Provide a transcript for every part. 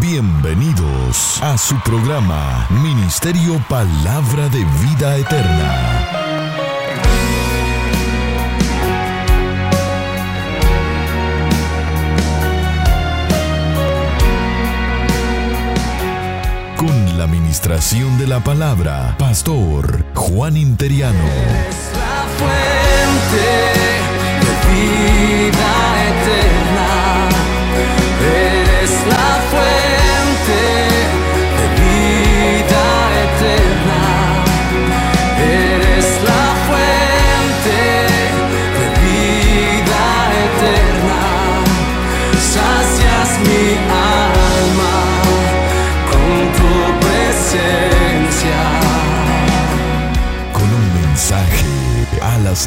Bienvenidos a su programa Ministerio Palabra de Vida Eterna. Con la administración de la palabra, Pastor Juan Interiano.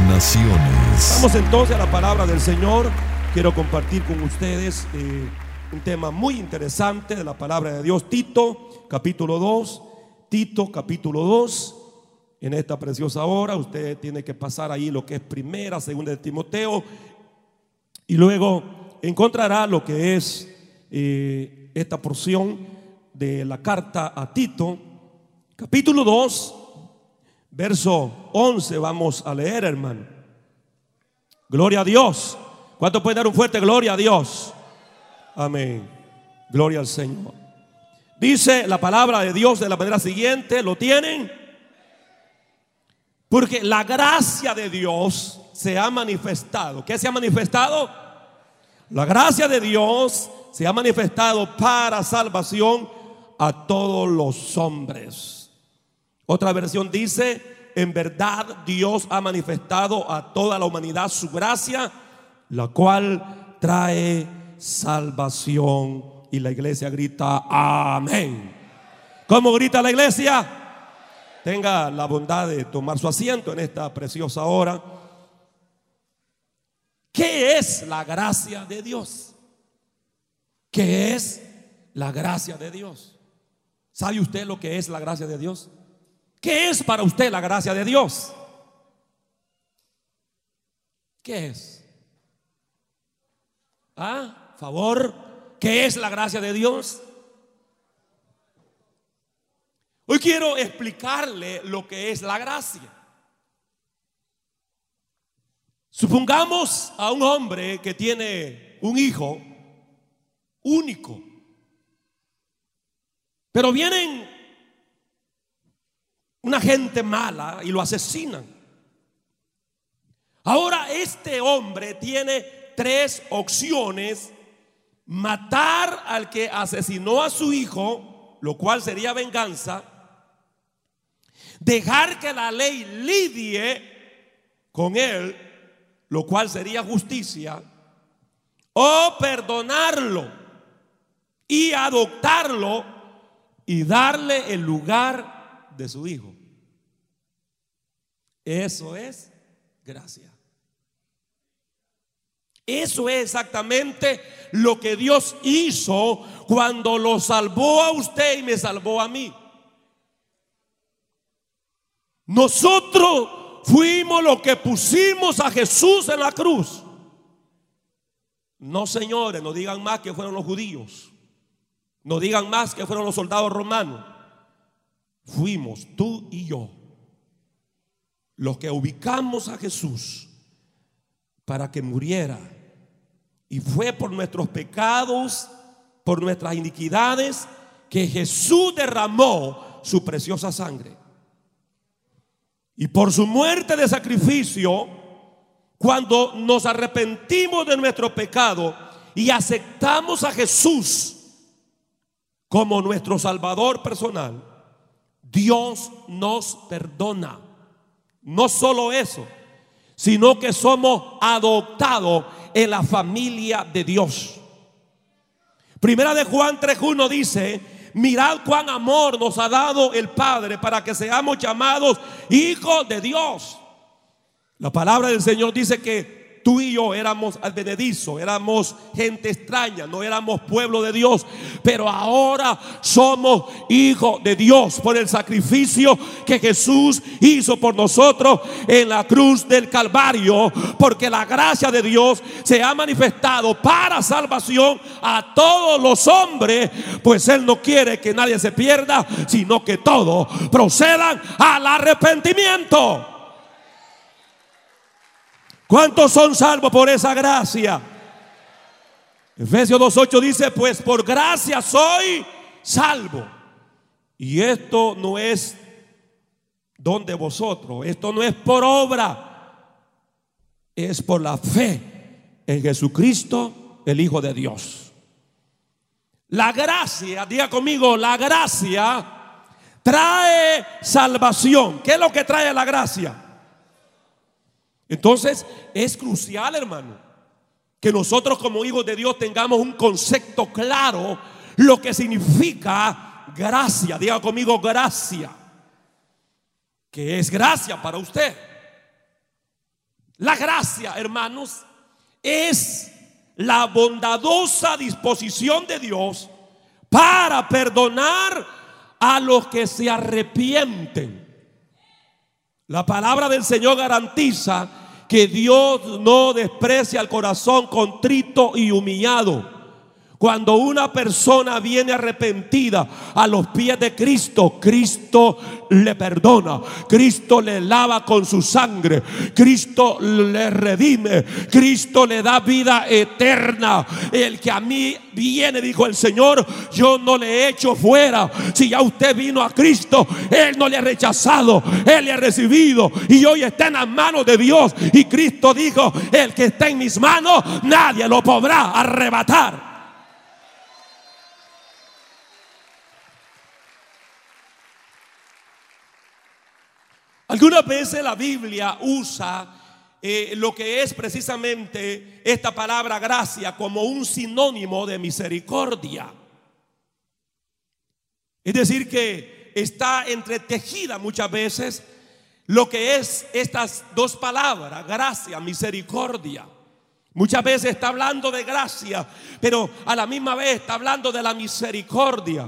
Naciones. Vamos entonces a la palabra del Señor. Quiero compartir con ustedes eh, un tema muy interesante de la palabra de Dios. Tito, capítulo 2. Tito, capítulo 2. En esta preciosa hora usted tiene que pasar ahí lo que es primera, segunda de Timoteo. Y luego encontrará lo que es eh, esta porción de la carta a Tito. Capítulo 2, verso 11 vamos a leer, hermano. Gloria a Dios. ¿Cuánto puede dar un fuerte gloria a Dios? Amén. Gloria al Señor. Dice la palabra de Dios de la manera siguiente, ¿lo tienen? Porque la gracia de Dios se ha manifestado. ¿Qué se ha manifestado? La gracia de Dios se ha manifestado para salvación a todos los hombres. Otra versión dice, en verdad Dios ha manifestado a toda la humanidad su gracia, la cual trae salvación. Y la iglesia grita, amén. ¿Cómo grita la iglesia? Tenga la bondad de tomar su asiento en esta preciosa hora. ¿Qué es la gracia de Dios? ¿Qué es la gracia de Dios? ¿Sabe usted lo que es la gracia de Dios? ¿Qué es para usted la gracia de Dios? ¿Qué es? ¿Ah? Favor, ¿qué es la gracia de Dios? Hoy quiero explicarle lo que es la gracia. Supongamos a un hombre que tiene un hijo único, pero vienen una gente mala y lo asesinan. Ahora este hombre tiene tres opciones. Matar al que asesinó a su hijo, lo cual sería venganza. Dejar que la ley lidie con él, lo cual sería justicia. O perdonarlo y adoptarlo y darle el lugar de su hijo. Eso es gracia. Eso es exactamente lo que Dios hizo cuando lo salvó a usted y me salvó a mí. Nosotros fuimos los que pusimos a Jesús en la cruz. No, señores, no digan más que fueron los judíos. No digan más que fueron los soldados romanos. Fuimos tú y yo los que ubicamos a Jesús para que muriera. Y fue por nuestros pecados, por nuestras iniquidades, que Jesús derramó su preciosa sangre. Y por su muerte de sacrificio, cuando nos arrepentimos de nuestro pecado y aceptamos a Jesús como nuestro Salvador personal, Dios nos perdona. No solo eso, sino que somos adoptados en la familia de Dios. Primera de Juan 3.1 dice, mirad cuán amor nos ha dado el Padre para que seamos llamados hijos de Dios. La palabra del Señor dice que tú y yo éramos advenedizos, éramos gente extraña, no éramos pueblo de Dios, pero ahora somos hijos de Dios por el sacrificio que Jesús hizo por nosotros en la cruz del Calvario, porque la gracia de Dios se ha manifestado para salvación a todos los hombres, pues Él no quiere que nadie se pierda, sino que todos procedan al arrepentimiento. ¿Cuántos son salvos por esa gracia? Efesios 2.8 dice, pues por gracia soy salvo. Y esto no es donde vosotros, esto no es por obra, es por la fe en Jesucristo, el Hijo de Dios. La gracia, diga conmigo, la gracia trae salvación. ¿Qué es lo que trae la gracia? Entonces es crucial, hermano, que nosotros como hijos de Dios tengamos un concepto claro lo que significa gracia. Diga conmigo gracia. Que es gracia para usted. La gracia, hermanos, es la bondadosa disposición de Dios para perdonar a los que se arrepienten. La palabra del Señor garantiza que Dios no desprecia al corazón contrito y humillado. Cuando una persona viene arrepentida a los pies de Cristo, Cristo le perdona, Cristo le lava con su sangre, Cristo le redime, Cristo le da vida eterna. El que a mí viene, dijo el Señor, yo no le he hecho fuera. Si ya usted vino a Cristo, Él no le ha rechazado, Él le ha recibido y hoy está en las manos de Dios. Y Cristo dijo, el que está en mis manos, nadie lo podrá arrebatar. Algunas veces la Biblia usa eh, lo que es precisamente esta palabra gracia como un sinónimo de misericordia. Es decir, que está entretejida muchas veces lo que es estas dos palabras, gracia, misericordia. Muchas veces está hablando de gracia, pero a la misma vez está hablando de la misericordia.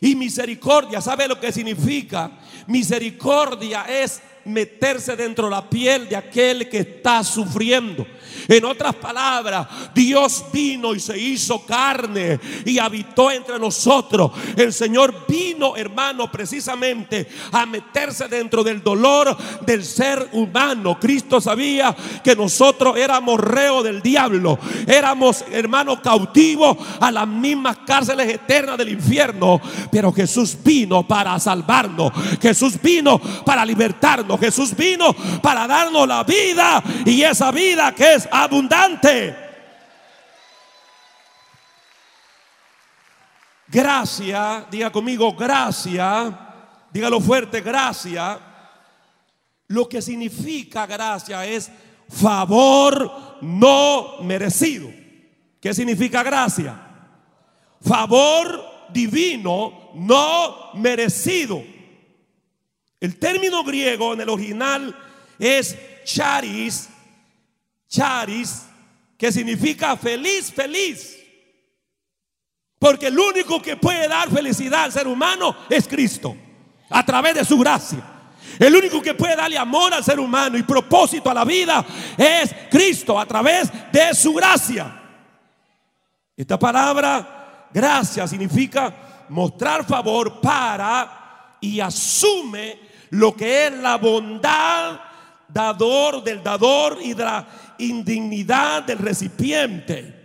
Y misericordia, ¿sabe lo que significa? Misericordia es meterse dentro de la piel de aquel que está sufriendo. En otras palabras, Dios vino y se hizo carne y habitó entre nosotros. El Señor vino, hermano, precisamente a meterse dentro del dolor del ser humano. Cristo sabía que nosotros éramos reos del diablo. Éramos, hermanos, cautivos a las mismas cárceles eternas del infierno. Pero Jesús vino para salvarnos. Jesús vino para libertarnos. Jesús vino para darnos la vida y esa vida que es abundante. Gracia, diga conmigo, gracia, dígalo fuerte, gracia. Lo que significa gracia es favor no merecido. ¿Qué significa gracia? Favor divino no merecido. El término griego en el original es charis, charis, que significa feliz, feliz. Porque el único que puede dar felicidad al ser humano es Cristo, a través de su gracia. El único que puede darle amor al ser humano y propósito a la vida es Cristo, a través de su gracia. Esta palabra, gracia, significa mostrar favor para y asume lo que es la bondad dador del dador y de la indignidad del recipiente.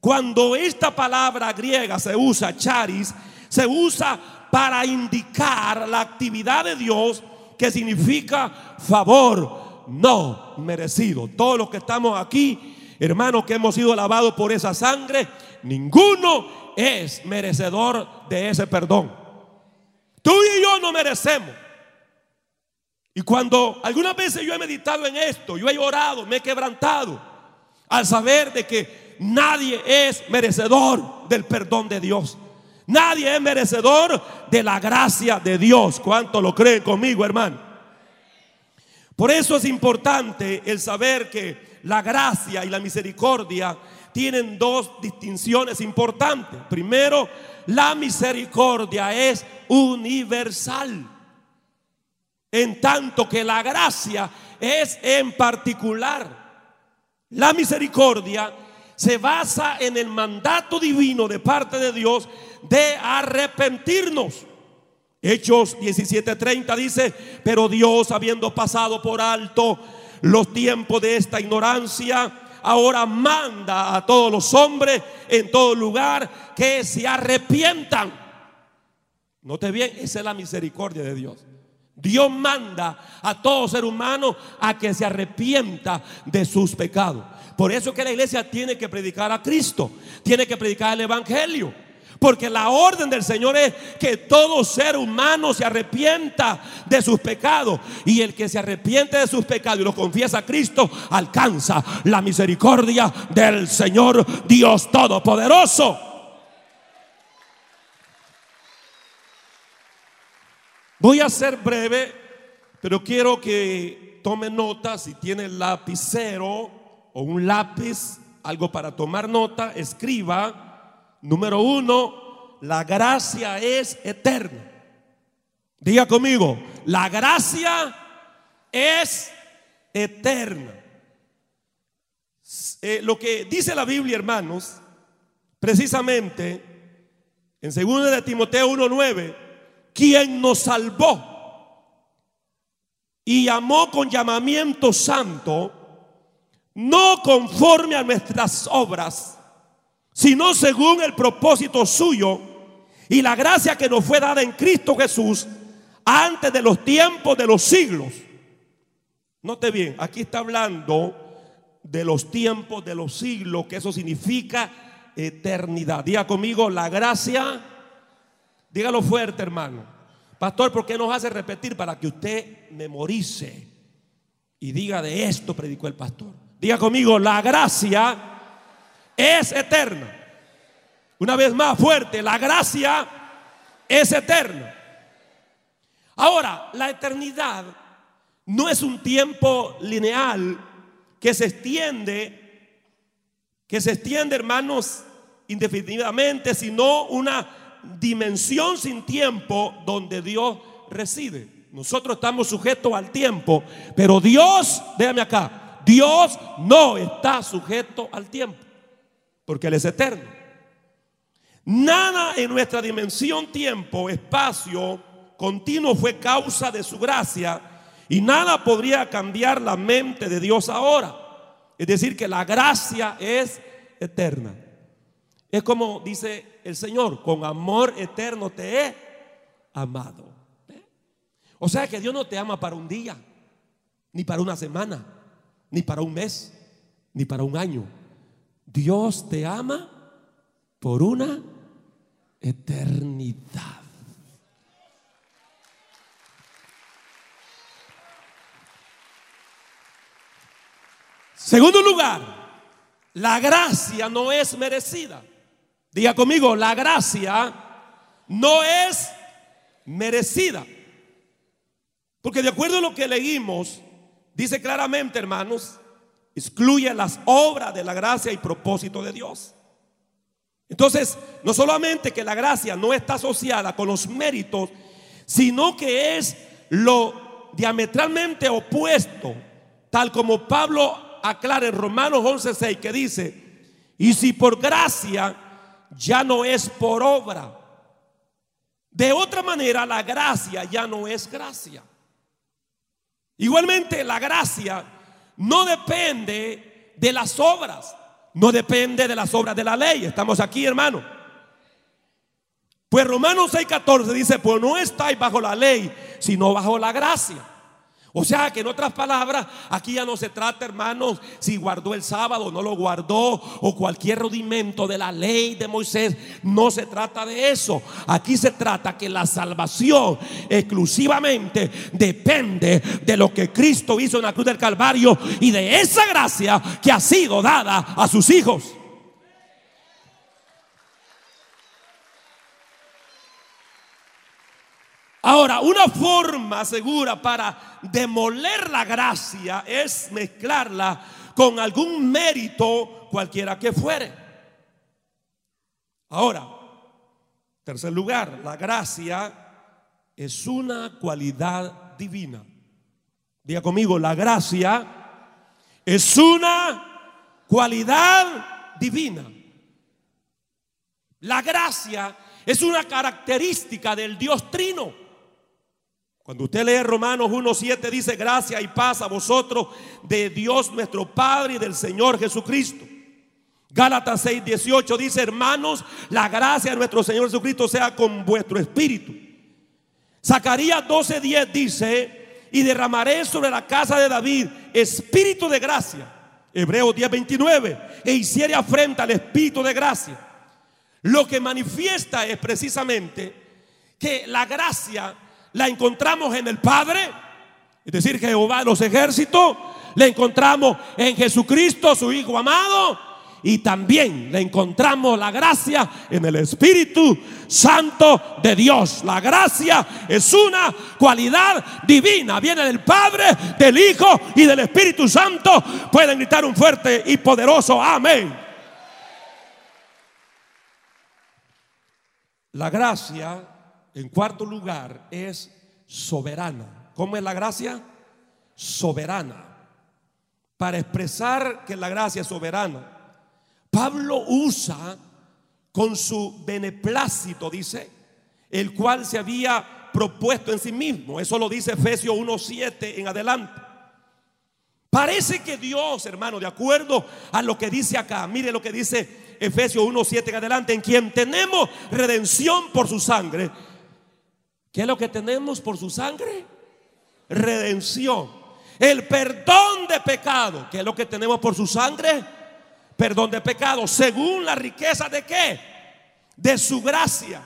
Cuando esta palabra griega se usa, charis, se usa para indicar la actividad de Dios que significa favor no merecido. Todos los que estamos aquí, hermanos que hemos sido lavados por esa sangre, ninguno es merecedor de ese perdón. Tú y yo no merecemos. Y cuando algunas veces yo he meditado en esto, yo he orado, me he quebrantado al saber de que nadie es merecedor del perdón de Dios. Nadie es merecedor de la gracia de Dios. ¿Cuánto lo creen conmigo, hermano? Por eso es importante el saber que la gracia y la misericordia tienen dos distinciones importantes. Primero, la misericordia es universal. En tanto que la gracia es en particular. La misericordia se basa en el mandato divino de parte de Dios de arrepentirnos. Hechos 17:30 dice, pero Dios habiendo pasado por alto los tiempos de esta ignorancia, ahora manda a todos los hombres en todo lugar que se arrepientan. Note bien, esa es la misericordia de Dios. Dios manda a todo ser humano a que se arrepienta de sus pecados. Por eso que la iglesia tiene que predicar a Cristo, tiene que predicar el Evangelio. Porque la orden del Señor es que todo ser humano se arrepienta de sus pecados. Y el que se arrepiente de sus pecados y lo confiesa a Cristo, alcanza la misericordia del Señor Dios Todopoderoso. Voy a ser breve, pero quiero que tome nota. Si tiene lapicero o un lápiz, algo para tomar nota, escriba Número uno, la gracia es eterna. Diga conmigo, la gracia es eterna. Eh, lo que dice la Biblia, hermanos, precisamente en 2 de Timoteo 1:9, quien nos salvó y llamó con llamamiento santo, no conforme a nuestras obras, sino según el propósito suyo y la gracia que nos fue dada en Cristo Jesús antes de los tiempos de los siglos. Note bien, aquí está hablando de los tiempos de los siglos, que eso significa eternidad. Diga conmigo, la gracia, dígalo fuerte hermano. Pastor, ¿por qué nos hace repetir para que usted memorice y diga de esto predicó el pastor? Diga conmigo, la gracia es eterna. Una vez más fuerte, la gracia es eterna. Ahora, la eternidad no es un tiempo lineal que se extiende, que se extiende, hermanos, indefinidamente, sino una dimensión sin tiempo donde Dios reside. Nosotros estamos sujetos al tiempo, pero Dios, déjame acá, Dios no está sujeto al tiempo porque Él es eterno. Nada en nuestra dimensión tiempo, espacio continuo fue causa de su gracia y nada podría cambiar la mente de Dios ahora. Es decir, que la gracia es eterna. Es como dice el Señor, con amor eterno te he amado. O sea que Dios no te ama para un día, ni para una semana, ni para un mes, ni para un año. Dios te ama por una eternidad. Segundo lugar, la gracia no es merecida. Diga conmigo, la gracia no es merecida. Porque de acuerdo a lo que leímos, dice claramente, hermanos, excluye las obras de la gracia y propósito de Dios. Entonces, no solamente que la gracia no está asociada con los méritos, sino que es lo diametralmente opuesto, tal como Pablo aclara en Romanos 11:6 que dice, y si por gracia ya no es por obra. De otra manera, la gracia ya no es gracia. Igualmente, la gracia no depende de las obras, no depende de las obras de la ley. Estamos aquí, hermano. Pues Romanos 6:14 dice, pues no estáis bajo la ley, sino bajo la gracia. O sea que en otras palabras, aquí ya no se trata, hermanos, si guardó el sábado o no lo guardó, o cualquier rudimento de la ley de Moisés. No se trata de eso. Aquí se trata que la salvación exclusivamente depende de lo que Cristo hizo en la cruz del Calvario y de esa gracia que ha sido dada a sus hijos. Ahora, una forma segura para demoler la gracia es mezclarla con algún mérito cualquiera que fuere. Ahora, tercer lugar, la gracia es una cualidad divina. Diga conmigo, la gracia es una cualidad divina. La gracia es una característica del Dios trino. Cuando usted lee Romanos 1.7 dice gracia y paz a vosotros de Dios nuestro Padre y del Señor Jesucristo. Gálatas 6.18 dice hermanos, la gracia de nuestro Señor Jesucristo sea con vuestro espíritu. Zacarías 12.10 dice, y derramaré sobre la casa de David espíritu de gracia. Hebreos 10.29, e hiciere afrenta al espíritu de gracia. Lo que manifiesta es precisamente que la gracia la encontramos en el Padre, es decir, Jehová de los ejércitos, la encontramos en Jesucristo, su Hijo amado, y también le encontramos la gracia en el Espíritu Santo de Dios. La gracia es una cualidad divina. Viene del Padre, del Hijo y del Espíritu Santo. Pueden gritar un fuerte y poderoso amén. La gracia, en cuarto lugar, es soberana. ¿Cómo es la gracia? Soberana. Para expresar que la gracia es soberana, Pablo usa con su beneplácito, dice, el cual se había propuesto en sí mismo. Eso lo dice Efesios 1.7 en adelante. Parece que Dios, hermano, de acuerdo a lo que dice acá, mire lo que dice Efesios 1.7 en adelante, en quien tenemos redención por su sangre. ¿Qué es lo que tenemos por su sangre? Redención. El perdón de pecado. ¿Qué es lo que tenemos por su sangre? Perdón de pecado. Según la riqueza de qué? De su gracia.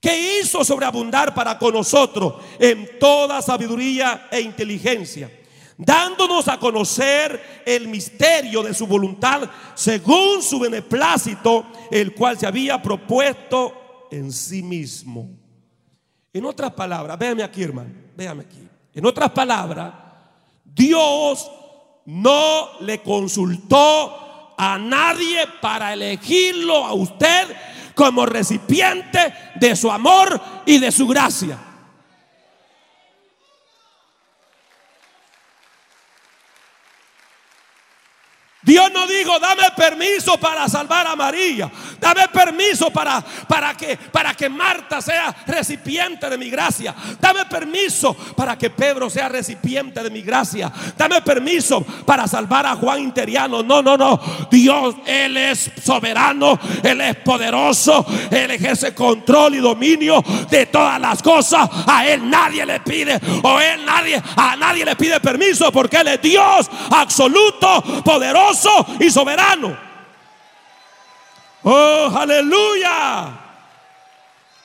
Que hizo sobreabundar para con nosotros en toda sabiduría e inteligencia dándonos a conocer el misterio de su voluntad según su beneplácito, el cual se había propuesto en sí mismo. En otras palabras, véame aquí, hermano, véame aquí. En otras palabras, Dios no le consultó a nadie para elegirlo a usted como recipiente de su amor y de su gracia. Dios no dijo, dame permiso para salvar a María. Dame permiso para, para, que, para que Marta sea recipiente de mi gracia. Dame permiso para que Pedro sea recipiente de mi gracia. Dame permiso para salvar a Juan Interiano. No, no, no. Dios, Él es soberano. Él es poderoso. Él ejerce control y dominio de todas las cosas. A Él nadie le pide. O Él nadie, a nadie le pide permiso porque Él es Dios absoluto, poderoso y soberano. Oh, aleluya.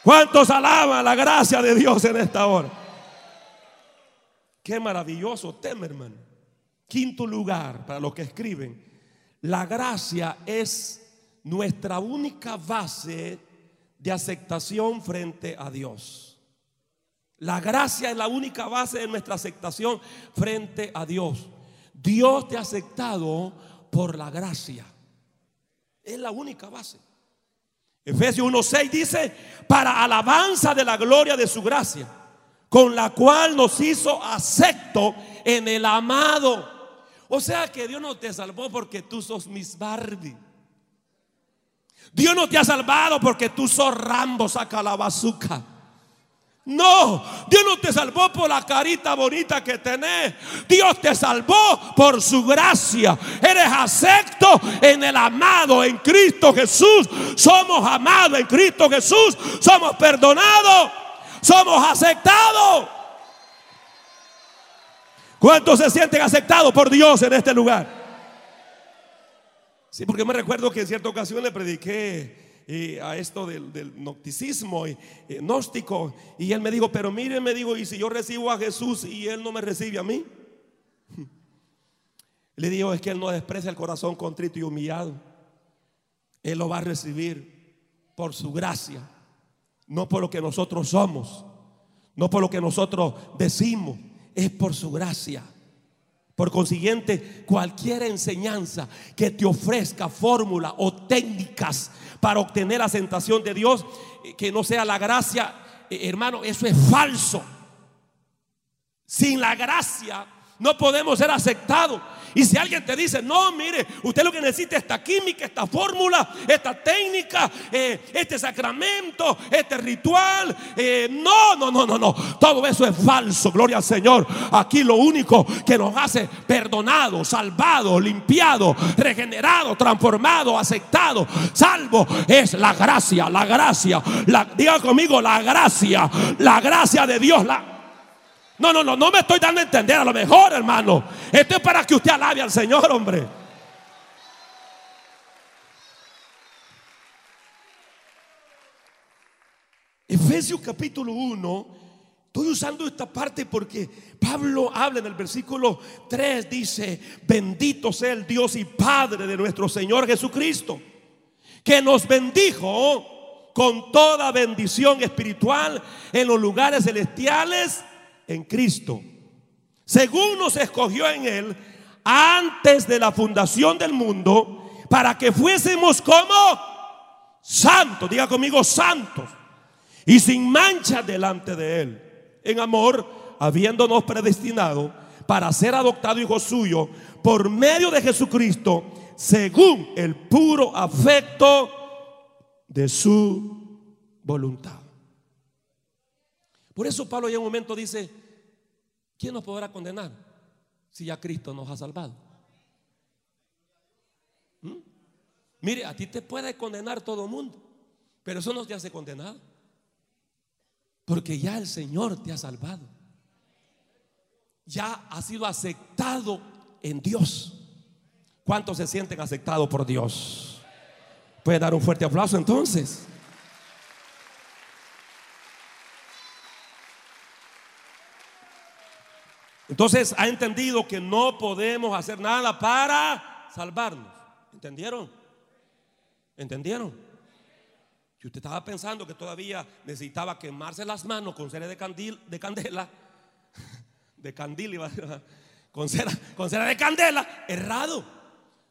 ¿Cuántos alaban la gracia de Dios en esta hora? Qué maravilloso tema, hermano. Quinto lugar, para los que escriben, la gracia es nuestra única base de aceptación frente a Dios. La gracia es la única base de nuestra aceptación frente a Dios. Dios te ha aceptado por la gracia. Es la única base. Efesios 1.6 dice, para alabanza de la gloria de su gracia, con la cual nos hizo acepto en el amado. O sea que Dios no te salvó porque tú sos Miss Barbie. Dios no te ha salvado porque tú sos Rambo, saca la bazuca. No, Dios no te salvó por la carita bonita que tenés. Dios te salvó por su gracia. Eres acepto en el amado, en Cristo Jesús. Somos amados en Cristo Jesús. Somos perdonados. Somos aceptados. ¿Cuántos se sienten aceptados por Dios en este lugar? Sí, porque me recuerdo que en cierta ocasión le prediqué a esto del, y, gnóstico. Y él me dijo, pero mire, me dijo, ¿y si yo recibo a Jesús y él no me recibe a mí? Le digo, es que él no desprecia el corazón contrito y humillado. Él lo va a recibir por su gracia, no por lo que nosotros somos, no por lo que nosotros decimos, es por su gracia. Por consiguiente, cualquier enseñanza que te ofrezca fórmula o técnicas para obtener la aceptación de Dios, eh, que no sea la gracia, eh, hermano, eso es falso. Sin la gracia no podemos ser aceptados. Y si alguien te dice, no, mire, usted lo que necesita es esta química, esta fórmula, esta técnica, eh, este sacramento, este ritual. Eh, no, no, no, no, no. Todo eso es falso, gloria al Señor. Aquí lo único que nos hace perdonado, salvado, limpiado, regenerado, transformado, aceptado, salvo, es la gracia, la gracia. Diga conmigo, la gracia, la gracia de Dios. La, no, no, no, no me estoy dando a entender a lo mejor, hermano. Esto es para que usted alabe al Señor, hombre. Efesios capítulo 1, estoy usando esta parte porque Pablo habla en el versículo 3, dice, bendito sea el Dios y Padre de nuestro Señor Jesucristo, que nos bendijo con toda bendición espiritual en los lugares celestiales en Cristo, según nos escogió en Él antes de la fundación del mundo, para que fuésemos como santos, diga conmigo santos, y sin mancha delante de Él, en amor, habiéndonos predestinado para ser adoptado hijo suyo por medio de Jesucristo, según el puro afecto de su voluntad. Por eso Pablo ya en un momento dice, ¿quién nos podrá condenar si ya Cristo nos ha salvado? ¿Mm? Mire, a ti te puede condenar todo el mundo, pero eso no te hace condenado. Porque ya el Señor te ha salvado. Ya ha sido aceptado en Dios. ¿Cuántos se sienten aceptados por Dios? Puede dar un fuerte aplauso entonces. Entonces ha entendido que no podemos hacer nada para salvarnos. ¿Entendieron? ¿Entendieron? Si usted estaba pensando que todavía necesitaba quemarse las manos con cera de, candil, de candela, de candil, con cera, con cera de candela, errado.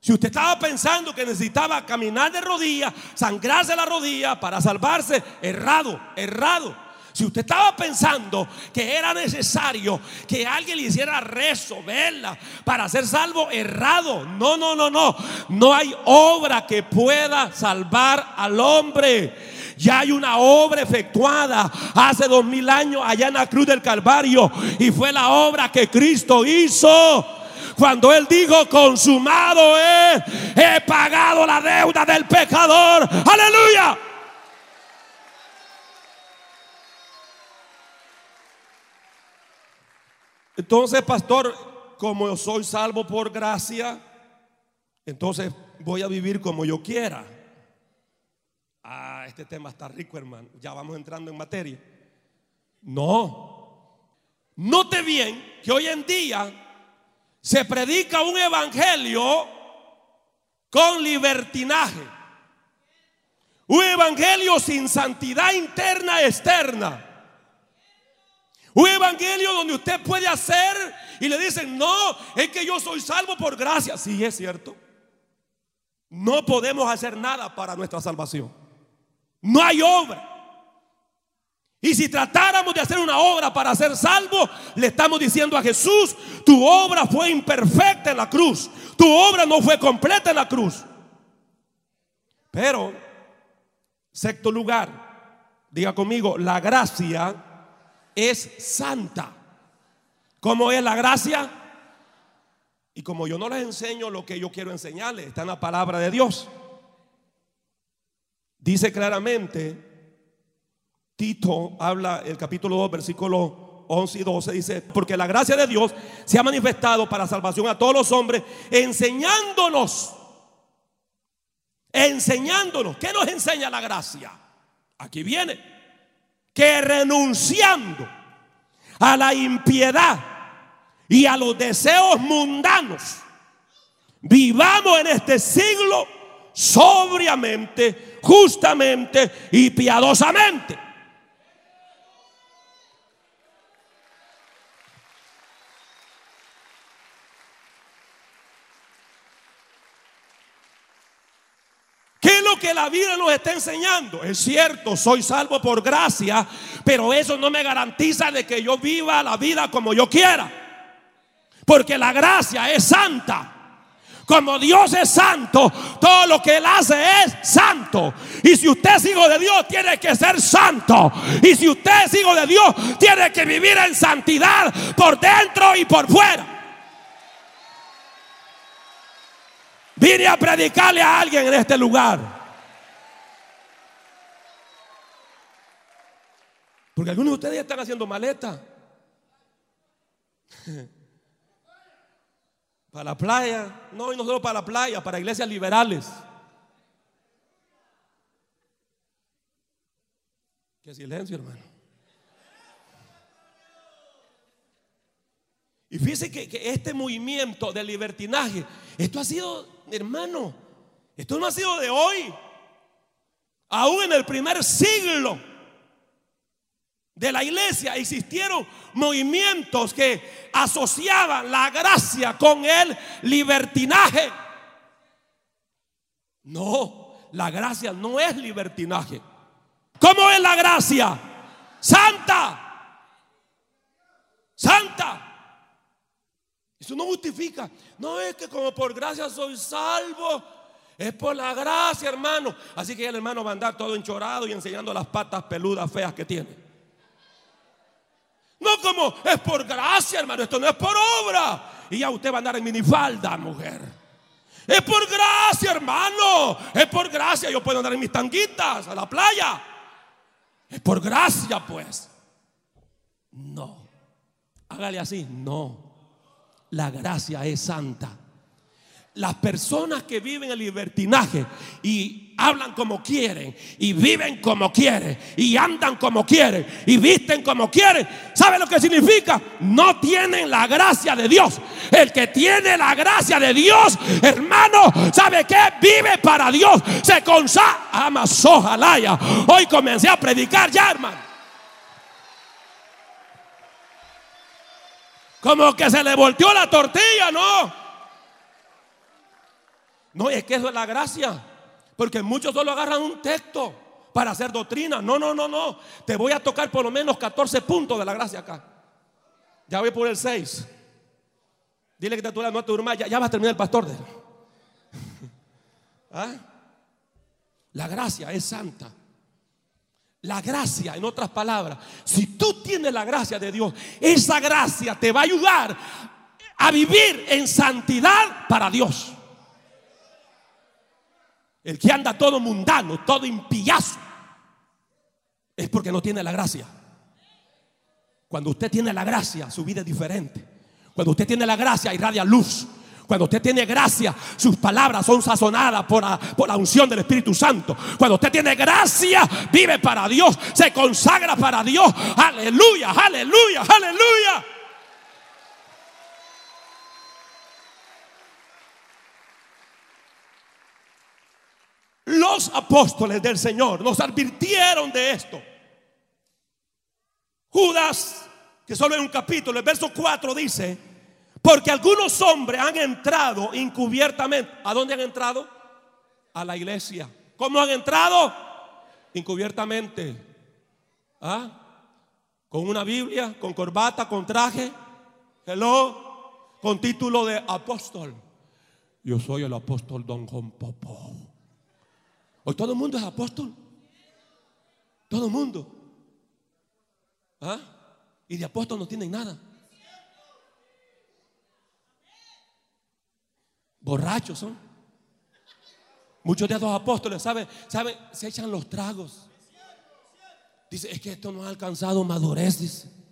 Si usted estaba pensando que necesitaba caminar de rodillas, sangrarse la rodilla para salvarse, errado, errado. Si usted estaba pensando que era necesario que alguien le hiciera rezo, vela, para ser salvo, errado. No, no, no, no. No hay obra que pueda salvar al hombre. Ya hay una obra efectuada hace dos mil años allá en la cruz del Calvario. Y fue la obra que Cristo hizo. Cuando Él dijo, consumado es, he pagado la deuda del pecador. Aleluya. Entonces, pastor, como yo soy salvo por gracia, entonces voy a vivir como yo quiera. Ah, este tema está rico, hermano. Ya vamos entrando en materia. No. Note bien que hoy en día se predica un evangelio con libertinaje. Un evangelio sin santidad interna y externa. Un evangelio donde usted puede hacer y le dicen, no, es que yo soy salvo por gracia. Sí, es cierto. No podemos hacer nada para nuestra salvación. No hay obra. Y si tratáramos de hacer una obra para ser salvo, le estamos diciendo a Jesús, tu obra fue imperfecta en la cruz. Tu obra no fue completa en la cruz. Pero, sexto lugar, diga conmigo, la gracia es santa. ¿Cómo es la gracia? Y como yo no les enseño lo que yo quiero enseñarles, está en la palabra de Dios. Dice claramente, Tito habla el capítulo 2, versículo 11 y 12, dice, porque la gracia de Dios se ha manifestado para salvación a todos los hombres, enseñándonos, enseñándonos. ¿Qué nos enseña la gracia? Aquí viene que renunciando a la impiedad y a los deseos mundanos, vivamos en este siglo sobriamente, justamente y piadosamente. La Biblia nos está enseñando. Es cierto, soy salvo por gracia, pero eso no me garantiza de que yo viva la vida como yo quiera. Porque la gracia es santa. Como Dios es santo, todo lo que Él hace es santo. Y si usted es hijo de Dios, tiene que ser santo. Y si usted es hijo de Dios, tiene que vivir en santidad por dentro y por fuera. Vine a predicarle a alguien en este lugar. Porque algunos de ustedes ya están haciendo maleta. Para la playa. No, y no solo para la playa, para iglesias liberales. Qué silencio, hermano. Y fíjese que, que este movimiento de libertinaje, esto ha sido, hermano, esto no ha sido de hoy. Aún en el primer siglo de la iglesia existieron movimientos que asociaban la gracia con el libertinaje. No, la gracia no es libertinaje. ¿Cómo es la gracia? Santa. Santa. Eso no justifica. No es que como por gracia soy salvo. Es por la gracia, hermano. Así que el hermano va a andar todo enchorado y enseñando las patas peludas feas que tiene. No como es por gracia, hermano. Esto no es por obra. Y ya usted va a andar en minifalda, mujer. Es por gracia, hermano. Es por gracia. Yo puedo andar en mis tanguitas a la playa. Es por gracia, pues. No. Hágale así. No. La gracia es santa. Las personas que viven el libertinaje y hablan como quieren y viven como quieren y andan como quieren y visten como quieren, ¿sabe lo que significa? No tienen la gracia de Dios. El que tiene la gracia de Dios, hermano, ¿sabe qué? Vive para Dios. Se consagra. Ama sojalaya. Hoy comencé a predicar ya, hermano. Como que se le volteó la tortilla, no. No, es que eso es la gracia. Porque muchos solo agarran un texto para hacer doctrina. No, no, no, no. Te voy a tocar por lo menos 14 puntos de la gracia acá. Ya voy por el 6. Dile que te no te durmas. Ya, ya va a terminar el pastor. ¿Ah? La gracia es santa. La gracia, en otras palabras, si tú tienes la gracia de Dios, esa gracia te va a ayudar a vivir en santidad para Dios. El que anda todo mundano, todo impiazo, es porque no tiene la gracia. Cuando usted tiene la gracia, su vida es diferente. Cuando usted tiene la gracia, irradia luz. Cuando usted tiene gracia, sus palabras son sazonadas por la, por la unción del Espíritu Santo. Cuando usted tiene gracia, vive para Dios, se consagra para Dios. Aleluya, aleluya, aleluya. Apóstoles del Señor nos advirtieron de esto. Judas, que solo en un capítulo, el verso 4 dice, porque algunos hombres han entrado encubiertamente. ¿A dónde han entrado? A la iglesia. ¿Cómo han entrado? Encubiertamente. ¿Ah? Con una Biblia, con corbata, con traje. Hello. Con título de apóstol. Yo soy el apóstol Don Juan Popo. Hoy todo el mundo es apóstol. Todo el mundo. ¿Ah? Y de apóstol no tienen nada. Borrachos son. Muchos de esos apóstoles, ¿saben? ¿Saben? Se echan los tragos. Dice, es que esto no ha alcanzado madurez, dice.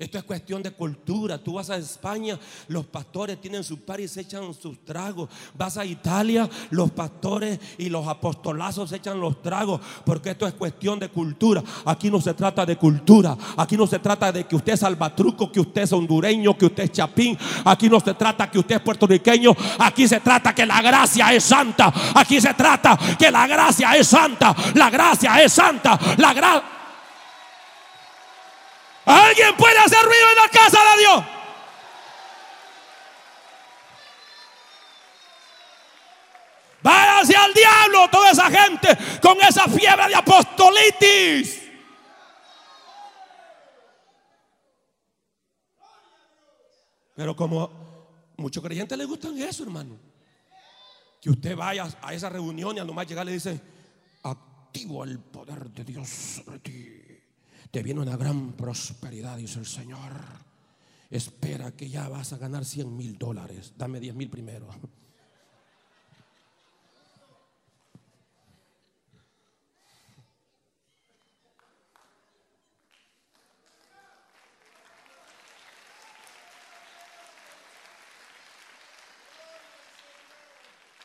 Esto es cuestión de cultura. Tú vas a España, los pastores tienen su par y se echan sus tragos. Vas a Italia, los pastores y los apostolazos se echan los tragos. Porque esto es cuestión de cultura. Aquí no se trata de cultura. Aquí no se trata de que usted es salvatruco, que usted es hondureño, que usted es chapín. Aquí no se trata que usted es puertorriqueño. Aquí se trata que la gracia es santa. Aquí se trata que la gracia es santa. La gracia es santa. La gracia. Alguien puede hacer ruido en la casa de Dios. Váyase al diablo toda esa gente con esa fiebre de apostolitis. Pero como muchos creyentes les gustan eso, hermano. Que usted vaya a esa reunión y a nomás llegar le dice, activo el poder de Dios sobre ti. Te viene una gran prosperidad, dice el Señor. Espera que ya vas a ganar 100 mil dólares. Dame 10 mil primero.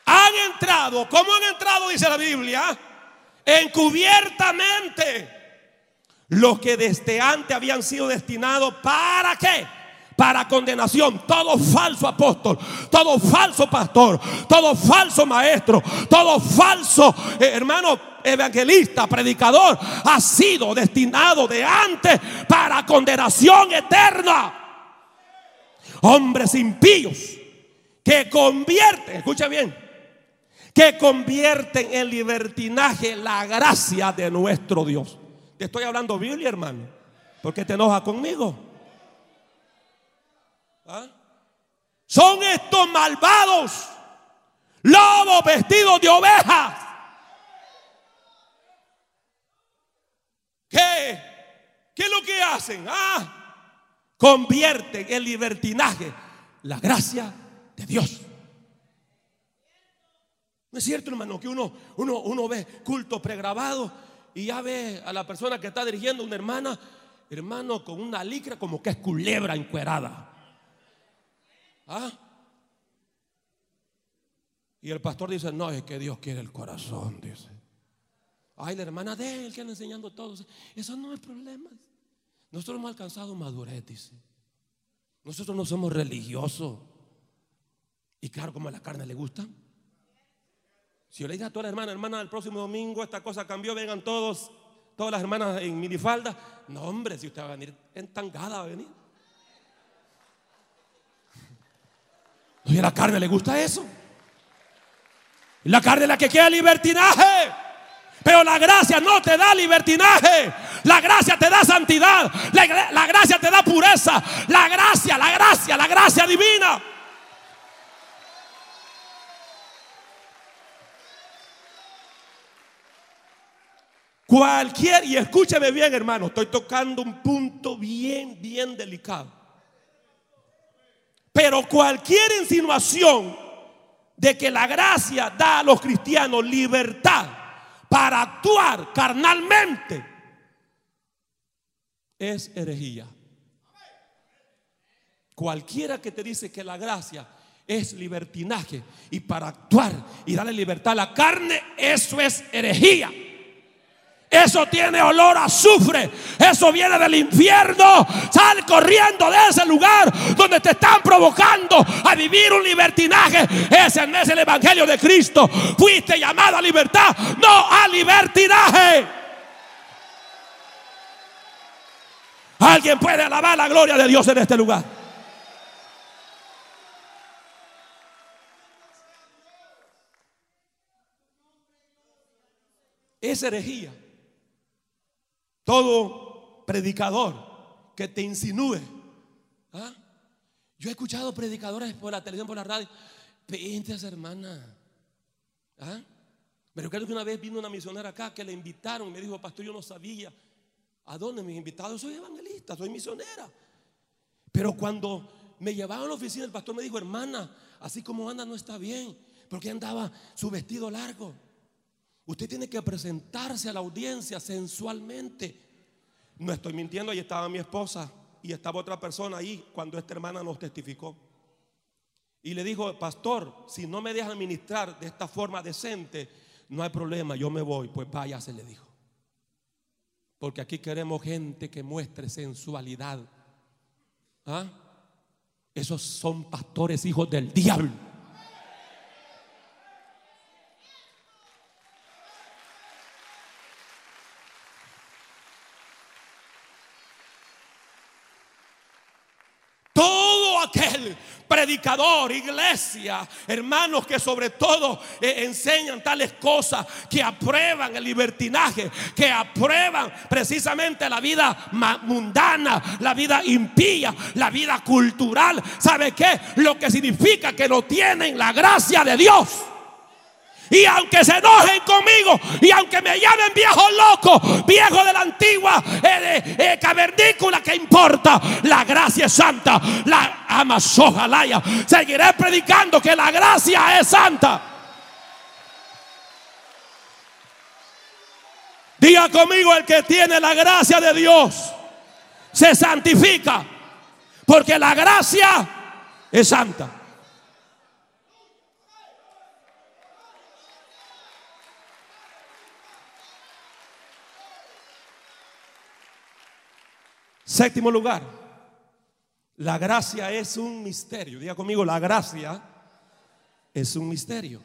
Han entrado, ¿cómo han entrado? Dice la Biblia, encubiertamente los que desde antes habían sido destinados para qué? Para condenación, todo falso apóstol, todo falso pastor, todo falso maestro, todo falso eh, hermano evangelista, predicador, ha sido destinado de antes para condenación eterna. Hombres impíos que convierten, escucha bien, que convierten en libertinaje la gracia de nuestro Dios. Te estoy hablando Biblia, hermano. ¿Por qué te enojas conmigo? ¿Ah? Son estos malvados lobos vestidos de ovejas. ¿Qué? ¿Qué es lo que hacen? Ah, convierten en libertinaje la gracia de Dios. ¿No es cierto, hermano, que uno, uno, uno ve culto pregrabado y ya ve a la persona que está dirigiendo, una hermana, hermano, con una licra como que es culebra encuerada? ¿Ah? Y el pastor dice, no, es que Dios quiere el corazón, dice. Ay, la hermana de él que anda enseñando todos. Eso no es problema. Nosotros hemos alcanzado madurez, dice. Nosotros no somos religiosos. Y claro, como a la carne le gusta. Si yo le dije a toda la hermana, hermana, el próximo domingo esta cosa cambió, vengan todos, todas las hermanas en minifalda. No, hombre, si usted va a venir entangada, va a venir. Y a la carne le gusta eso. La carne es la que quiere libertinaje. Pero la gracia no te da libertinaje. La gracia te da santidad. La, gracia te da pureza. La gracia, la gracia, la gracia divina. Cualquier, y escúcheme bien hermano, estoy tocando un punto bien, bien delicado. Pero cualquier insinuación de que la gracia da a los cristianos libertad para actuar carnalmente es herejía. Cualquiera que te dice que la gracia es libertinaje y para actuar y darle libertad a la carne, eso es herejía. Eso tiene olor a azufre. Eso viene del infierno. Sal corriendo de ese lugar donde te están provocando a vivir un libertinaje. Ese no es el evangelio de Cristo. Fuiste llamado a libertad, no a libertinaje. Alguien puede alabar la gloria de Dios en este lugar. Es herejía todo predicador que te insinúe. ¿ah? Yo he escuchado predicadores por la televisión, por la radio. Pintes, hermana. ¿Ah? Pero creo que una vez vino una misionera acá que le invitaron. Me dijo, pastor, yo no sabía. ¿A dónde me invitados? Soy evangelista, soy misionera. Pero cuando me llevaron a la oficina, el pastor me dijo, hermana, así como anda no está bien. Porque andaba su vestido largo. Usted tiene que presentarse a la audiencia sensualmente. No estoy mintiendo, ahí estaba mi esposa y estaba otra persona ahí cuando esta hermana nos testificó. Y le dijo, pastor, si no me deja ministrar de esta forma decente, no hay problema, yo me voy. Pues vaya, se le dijo. Porque aquí queremos gente que muestre sensualidad. ¿Ah? Esos son pastores hijos del diablo. Iglesia, hermanos que sobre todo eh, enseñan tales cosas, que aprueban el libertinaje, que aprueban precisamente la vida mundana, la vida impía, la vida cultural. ¿Sabe qué? Lo que significa que no tienen la gracia de Dios. Y aunque se enojen conmigo, y aunque me llamen viejo loco, viejo de la antigua eh, eh, cavernícula, que importa? La gracia es santa. La amazojalaya. Seguiré predicando que la gracia es santa. Diga conmigo el que tiene la gracia de Dios se santifica. Porque la gracia es santa. Séptimo lugar, la gracia es un misterio. Diga conmigo, la gracia es un misterio.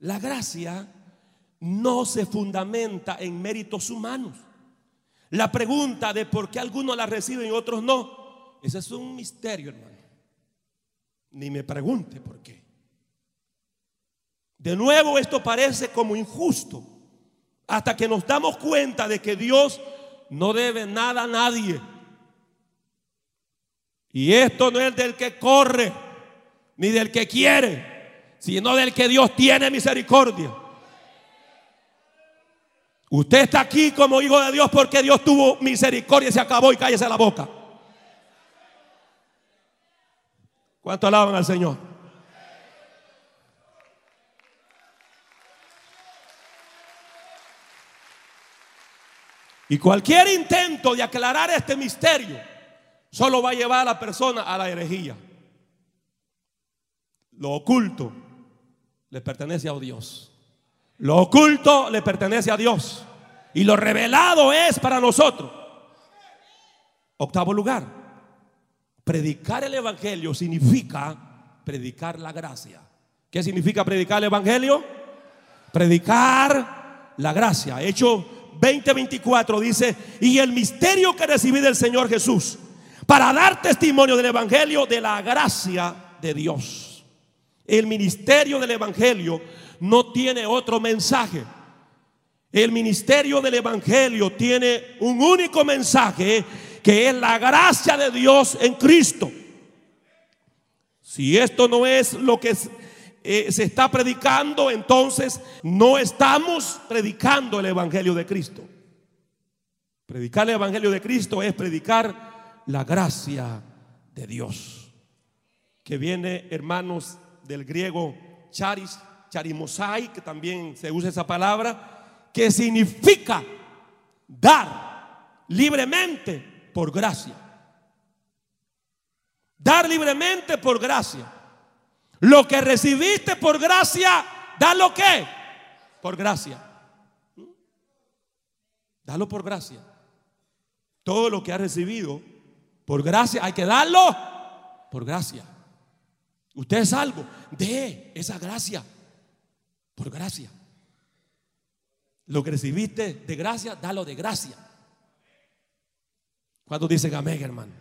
La gracia no se fundamenta en méritos humanos. La pregunta de por qué algunos la reciben y otros no, ese es un misterio, hermano. Ni me pregunte por qué. De nuevo, esto parece como injusto hasta que nos damos cuenta de que Dios no debe nada a nadie. Y esto no es del que corre, ni del que quiere, sino del que Dios tiene misericordia. Usted está aquí como hijo de Dios porque Dios tuvo misericordia y se acabó y cállese la boca. ¿Cuánto alaban al Señor? Y cualquier intento de aclarar este misterio solo va a llevar a la persona a la herejía. Lo oculto le pertenece a Dios. Lo oculto le pertenece a Dios. Y lo revelado es para nosotros. Octavo lugar. Predicar el Evangelio significa predicar la gracia. ¿Qué significa predicar el Evangelio? Predicar la gracia. Hecho 20:24 dice, y el misterio que recibí del Señor Jesús para dar testimonio del Evangelio de la gracia de Dios. El ministerio del Evangelio no tiene otro mensaje. El ministerio del Evangelio tiene un único mensaje que es la gracia de Dios en Cristo. Si esto no es lo que eh, se está predicando, entonces no estamos predicando el Evangelio de Cristo. Predicar el Evangelio de Cristo es predicar la gracia de Dios. Que viene, hermanos, del griego charis, charimosai, que también se usa esa palabra, que significa dar libremente por gracia. Dar libremente por gracia. Lo que recibiste por gracia, dalo qué? Por gracia. Dalo por gracia. Todo lo que has recibido por gracia, hay que darlo por gracia. Usted es algo, de esa gracia por gracia. Lo que recibiste de gracia, dalo de gracia. Cuando dicen amén, hermano?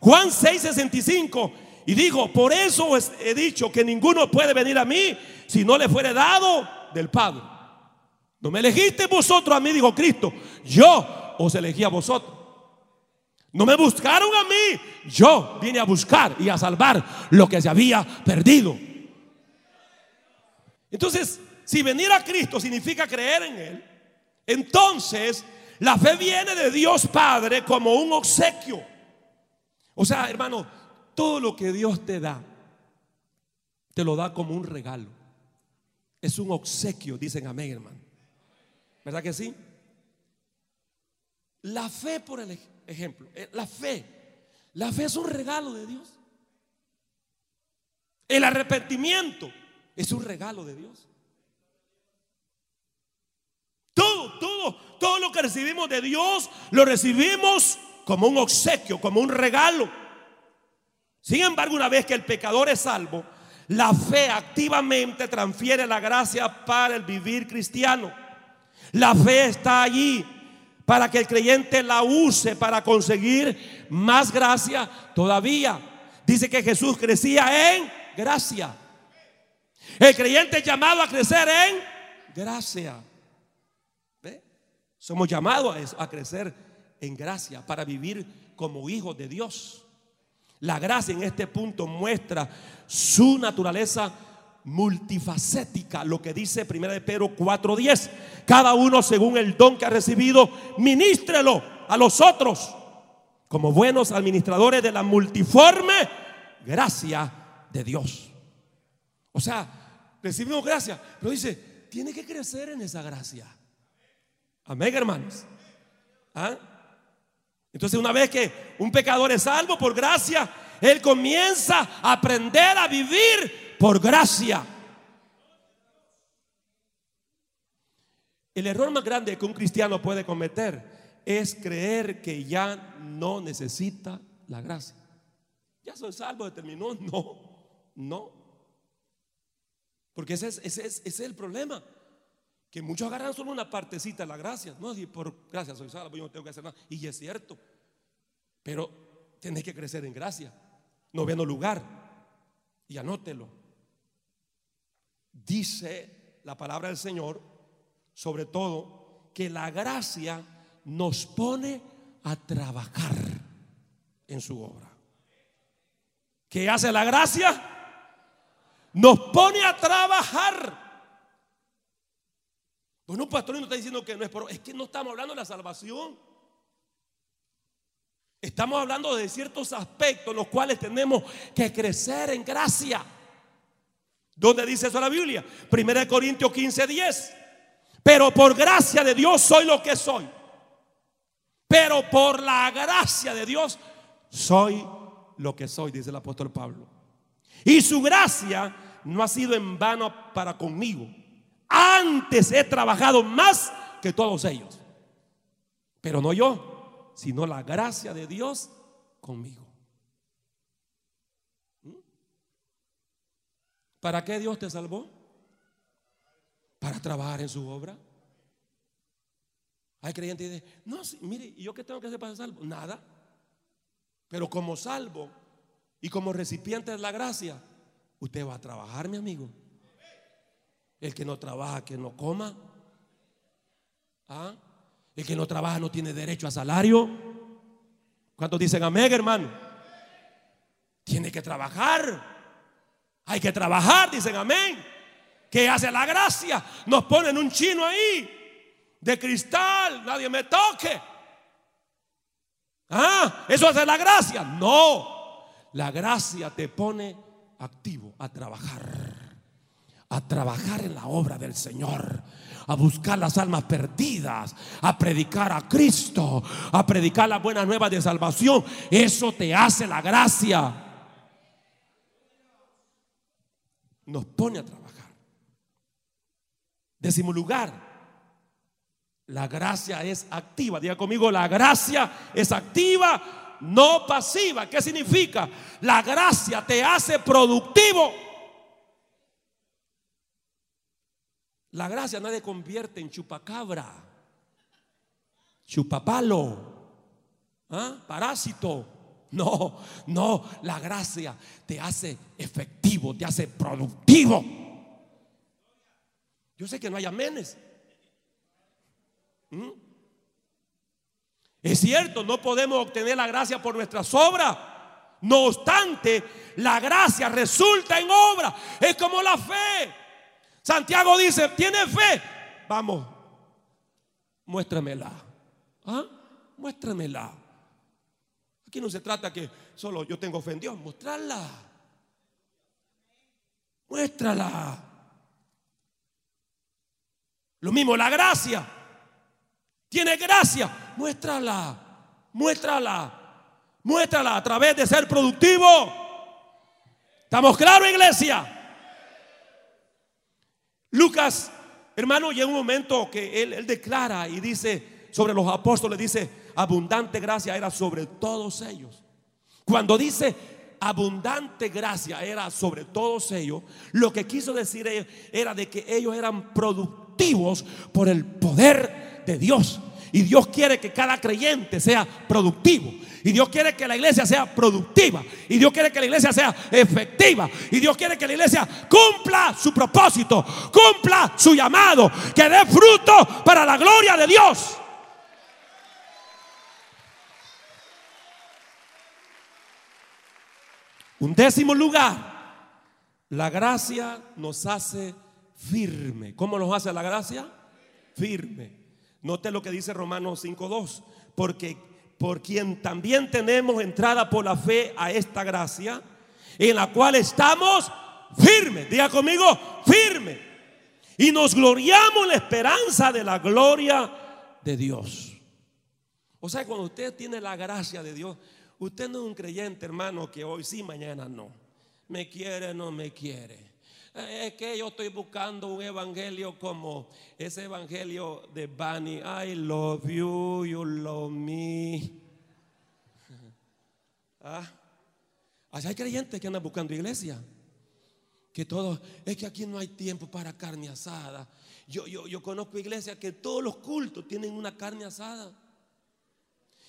Juan 6:65 y dijo, por eso he dicho que ninguno puede venir a mí si no le fuere dado del Padre. No me elegiste vosotros a mí, dijo Cristo, yo os elegí a vosotros. No me buscaron a mí, yo vine a buscar y a salvar lo que se había perdido. Entonces, si venir a Cristo significa creer en Él, entonces la fe viene de Dios Padre como un obsequio. O sea, hermano, todo lo que Dios te da, te lo da como un regalo. Es un obsequio, dicen amén, hermano. ¿Verdad que sí? La fe, por el ejemplo, eh, la fe, la fe es un regalo de Dios. El arrepentimiento es un regalo de Dios. Todo, todo, todo lo que recibimos de Dios lo recibimos como un obsequio, como un regalo. Sin embargo, una vez que el pecador es salvo, la fe activamente transfiere la gracia para el vivir cristiano. La fe está allí para que el creyente la use para conseguir más gracia todavía. Dice que Jesús crecía en gracia. El creyente es llamado a crecer en gracia. ¿Ve? Somos llamados a, a crecer en gracia para vivir como hijos de Dios. La gracia en este punto muestra su naturaleza multifacética, lo que dice 1 de Pedro 4:10. Cada uno según el don que ha recibido, ministrelo a los otros como buenos administradores de la multiforme gracia de Dios. O sea, recibimos gracia, pero dice, tiene que crecer en esa gracia. Amén, hermanos. ¿Ah? Entonces, una vez que un pecador es salvo por gracia, él comienza a aprender a vivir por gracia. El error más grande que un cristiano puede cometer es creer que ya no necesita la gracia. Ya soy salvo, determinó. No, no. Porque ese es, ese es, ese es el problema. Que muchos agarran solo una partecita de la gracia. No, y por gracia soy salvo, yo no tengo que hacer nada. Y es cierto. Pero tienes que crecer en gracia. No viendo lugar. Y anótelo. Dice la palabra del Señor, sobre todo, que la gracia nos pone a trabajar en su obra. ¿Qué hace la gracia? Nos pone a trabajar. Bueno, un pastor no está diciendo que no es por... Es que no estamos hablando de la salvación. Estamos hablando de ciertos aspectos en los cuales tenemos que crecer en gracia. ¿Dónde dice eso la Biblia? 1 Corintios 15, 10. Pero por gracia de Dios soy lo que soy. Pero por la gracia de Dios soy lo que soy, dice el apóstol Pablo. Y su gracia no ha sido en vano para conmigo. Antes he trabajado más que todos ellos. Pero no yo, sino la gracia de Dios conmigo. ¿Mm? ¿Para qué Dios te salvó? Para trabajar en su obra. Hay creyentes que dicen, no, mire, ¿y yo qué tengo que hacer para ser salvo? Nada. Pero como salvo y como recipiente de la gracia, usted va a trabajar, mi amigo. El que no trabaja, que no coma. ¿Ah? El que no trabaja no tiene derecho a salario. ¿Cuántos dicen amén, hermano? Tiene que trabajar. Hay que trabajar, dicen amén. ¿Qué hace la gracia? Nos ponen un chino ahí de cristal, nadie me toque. Ah, eso hace la gracia. No, la gracia te pone activo a trabajar, a trabajar en la obra del Señor, a buscar las almas perdidas, a predicar a Cristo, a predicar las buenas nuevas de salvación. Eso te hace la gracia. Nos pone a trabajar. Décimo lugar, la gracia es activa. Diga conmigo, la gracia es activa, no pasiva. ¿Qué significa? La gracia te hace productivo. La gracia nadie convierte en chupacabra, chupapalo, ¿ah? parásito. No, no, la gracia te hace efectivo, te hace productivo. Yo sé que no hay amenes. ¿Mm? Es cierto, no podemos obtener la gracia por nuestras obras. No obstante, la gracia resulta en obra. Es como la fe. Santiago dice, ¿tiene fe? Vamos, muéstramela. ¿Ah? Muéstramela. Aquí no se trata que solo yo tengo fe en Dios. Muéstrala. Muéstrala. Lo mismo la gracia. Tiene gracia. Muéstrala. Muéstrala. Muéstrala a través de ser productivo. ¿Estamos claros, iglesia? Lucas, hermano, llega un momento que él, él declara y dice sobre los apóstoles, dice, abundante gracia era sobre todos ellos. Cuando dice abundante gracia era sobre todos ellos, lo que quiso decir era de que ellos eran productivos por el poder de Dios. Y Dios quiere que cada creyente sea productivo. Y Dios quiere que la iglesia sea productiva. Y Dios quiere que la iglesia sea efectiva. Y Dios quiere que la iglesia cumpla su propósito, cumpla su llamado, que dé fruto para la gloria de Dios. Un décimo lugar, la gracia nos hace firme. ¿Cómo nos hace la gracia? Firme. Note lo que dice Romanos 5.2. Porque por quien también tenemos entrada por la fe a esta gracia, en la cual estamos firmes. Diga conmigo, firme. Y nos gloriamos en la esperanza de la gloria de Dios. O sea, cuando usted tiene la gracia de Dios, usted no es un creyente, hermano, que hoy sí, mañana no. Me quiere, no me quiere. Es que yo estoy buscando un evangelio como ese evangelio de Bunny. I love you, you love me. ¿Ah? hay creyentes que andan buscando iglesia. Que todo, es que aquí no hay tiempo para carne asada. Yo, yo, yo conozco iglesias que todos los cultos tienen una carne asada.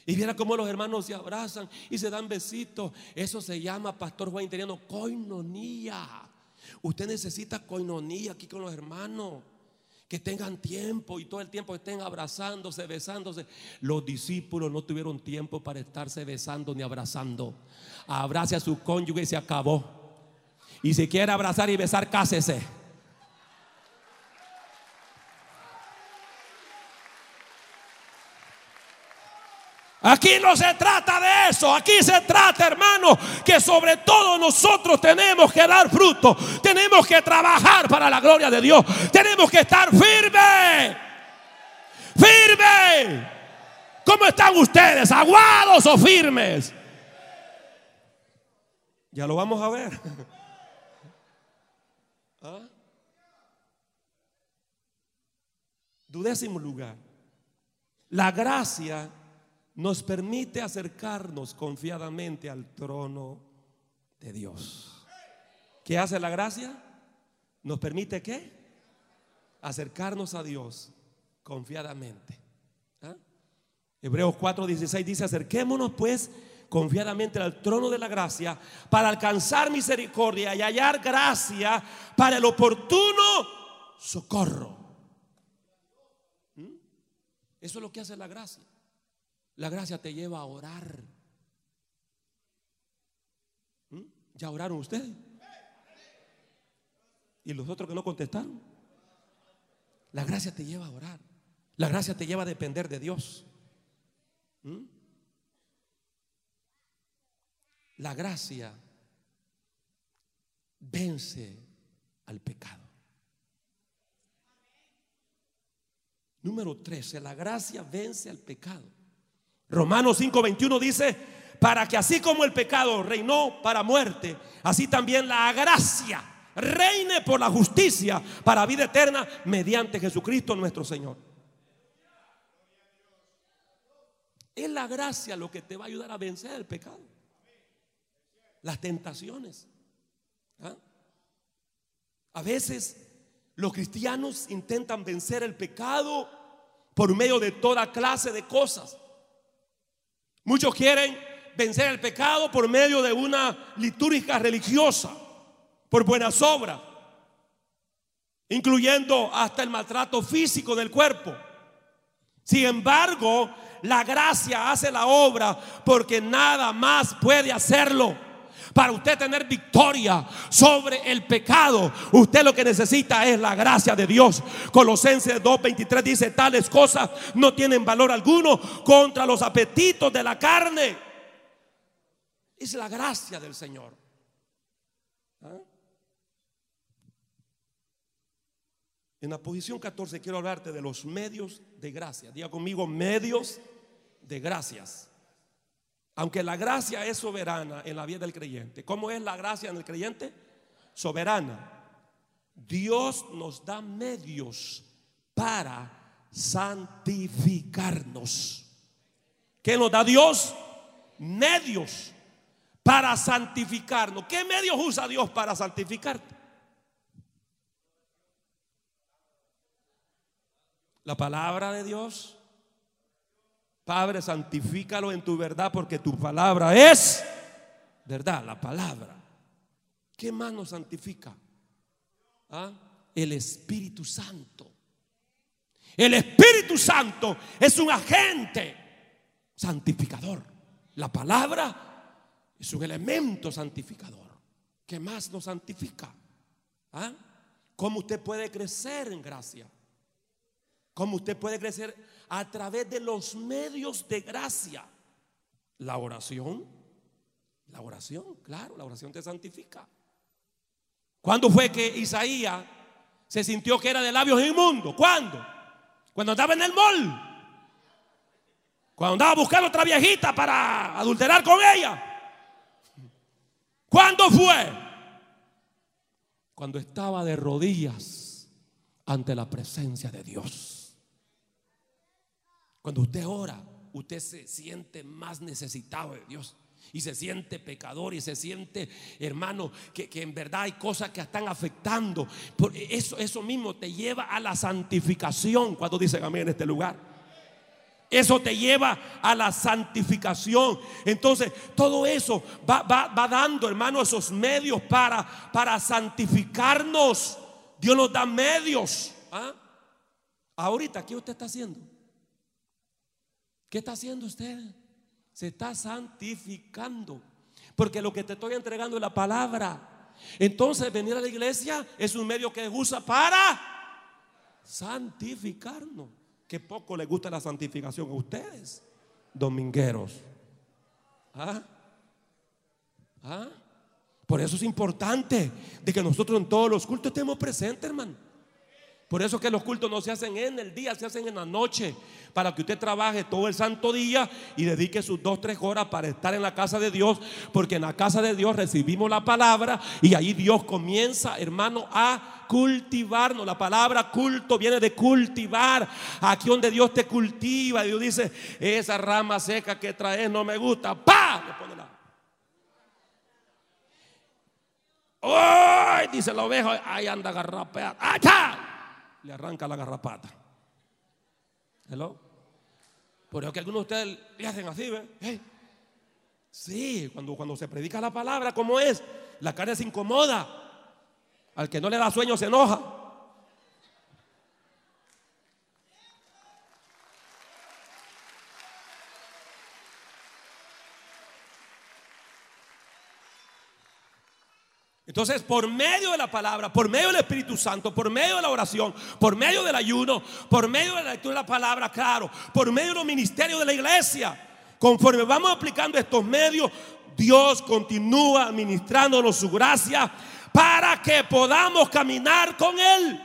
Y viera cómo los hermanos se abrazan y se dan besitos. Eso se llama, Pastor Juan Interiano, coinonía. Usted necesita coinonía aquí con los hermanos. Que tengan tiempo y todo el tiempo estén abrazándose, besándose. Los discípulos no tuvieron tiempo para estarse besando ni abrazando. Abrace a su cónyuge y se acabó. Y si quiere abrazar y besar, cásese. Aquí no se trata de eso, aquí se trata, hermano, que sobre todo nosotros tenemos que dar fruto, tenemos que trabajar para la gloria de Dios, tenemos que estar firme, firme. ¿Cómo están ustedes? ¿Aguados o firmes? Ya lo vamos a ver. ¿Ah? Dudésimo lugar. La gracia nos permite acercarnos confiadamente al trono de Dios. ¿Qué hace la gracia? ¿Nos permite qué? Acercarnos a Dios confiadamente. ¿Ah? Hebreos 4:16 dice, acerquémonos pues confiadamente al trono de la gracia para alcanzar misericordia y hallar gracia para el oportuno socorro. ¿Mm? Eso es lo que hace la gracia. La gracia te lleva a orar. ¿Mm? ¿Ya oraron ustedes? ¿Y los otros que no contestaron? La gracia te lleva a orar. La gracia te lleva a depender de Dios. ¿Mm? La gracia vence al pecado. Número 13, la gracia vence al pecado. Romanos 5:21 dice, para que así como el pecado reinó para muerte, así también la gracia reine por la justicia para vida eterna mediante Jesucristo nuestro Señor. Es la gracia lo que te va a ayudar a vencer el pecado. Las tentaciones. ¿Ah? A veces los cristianos intentan vencer el pecado por medio de toda clase de cosas. Muchos quieren vencer el pecado por medio de una litúrgica religiosa, por buenas obras, incluyendo hasta el maltrato físico del cuerpo. Sin embargo, la gracia hace la obra porque nada más puede hacerlo. Para usted tener victoria sobre el pecado, usted lo que necesita es la gracia de Dios. Colosenses 2:23 dice, tales cosas no tienen valor alguno contra los apetitos de la carne. Es la gracia del Señor. ¿Ah? En la posición 14 quiero hablarte de los medios de gracia. Diga conmigo, medios de gracias. Aunque la gracia es soberana en la vida del creyente. ¿Cómo es la gracia en el creyente? Soberana. Dios nos da medios para santificarnos. ¿Qué nos da Dios? Medios para santificarnos. ¿Qué medios usa Dios para santificarte? La palabra de Dios, Padre, santifícalo en tu verdad porque tu palabra es verdad, la palabra. ¿Qué más nos santifica? ¿Ah? El Espíritu Santo. El Espíritu Santo es un agente santificador. La palabra es un elemento santificador. ¿Qué más nos santifica? ¿Ah? ¿Cómo usted puede crecer en gracia? ¿Cómo usted puede crecer a través de los medios de gracia? La oración. La oración, claro, la oración te santifica. ¿Cuándo fue que Isaías se sintió que era de labios inmundos? ¿Cuándo? Cuando andaba en el mall. Cuando andaba buscando otra viejita para adulterar con ella. ¿Cuándo fue? Cuando estaba de rodillas ante la presencia de Dios. Cuando usted ora, usted se siente más necesitado de Dios y se siente pecador y se siente, hermano, que, en verdad hay cosas que están afectando. Por eso, eso mismo te lleva a la santificación cuando dicen amén en este lugar. Eso te lleva a la santificación. Entonces, todo eso va, va, dando, hermano, esos medios para, para santificarnos. Dios nos da medios. ¿ah? Ahorita, ¿qué usted está haciendo? ¿Qué está haciendo usted? se está santificando. Porque lo que te estoy entregando es la palabra. Entonces venir a la iglesia es un medio que usa para santificarnos. Que poco le gusta la santificación a ustedes, domingueros. ¿Ah? ¿Ah? Por eso es importante de que nosotros en todos los cultos estemos presentes, hermano. Por eso que los cultos no se hacen en el día, se hacen en la noche. Para que usted trabaje todo el santo día y dedique sus dos, tres horas para estar en la casa de Dios. Porque en la casa de Dios recibimos la palabra y ahí Dios comienza, hermano, a cultivarnos. La palabra culto viene de cultivar. Aquí donde Dios te cultiva. Dios dice, esa rama seca que traes no me gusta. ¡Pah! Le pone la... ¡Ay! Dice la oveja, ahí anda garrapeada. ¡Ay, le arranca la garrapata. ¿Hello? Por eso que algunos de ustedes le hacen así, ¿ve? Sí, cuando, cuando se predica la palabra, ¿cómo es? La carne se incomoda. Al que no le da sueño se enoja. Entonces, por medio de la palabra, por medio del Espíritu Santo, por medio de la oración, por medio del ayuno, por medio de la lectura de la palabra, claro, por medio de los ministerios de la iglesia, conforme vamos aplicando estos medios, Dios continúa administrándonos su gracia para que podamos caminar con Él.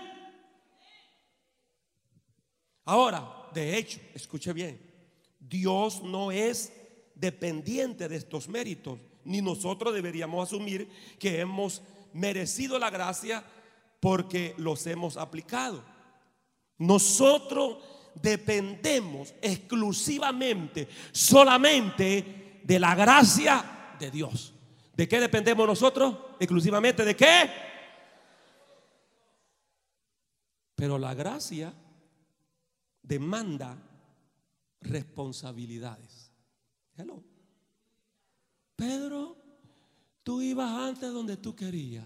Ahora, de hecho, escuche bien, Dios no es dependiente de estos méritos ni nosotros deberíamos asumir que hemos merecido la gracia porque los hemos aplicado. Nosotros dependemos exclusivamente, solamente de la gracia de Dios. ¿De qué dependemos nosotros? Exclusivamente de qué? Pero la gracia demanda responsabilidades. Hello. Pedro, tú ibas antes donde tú querías.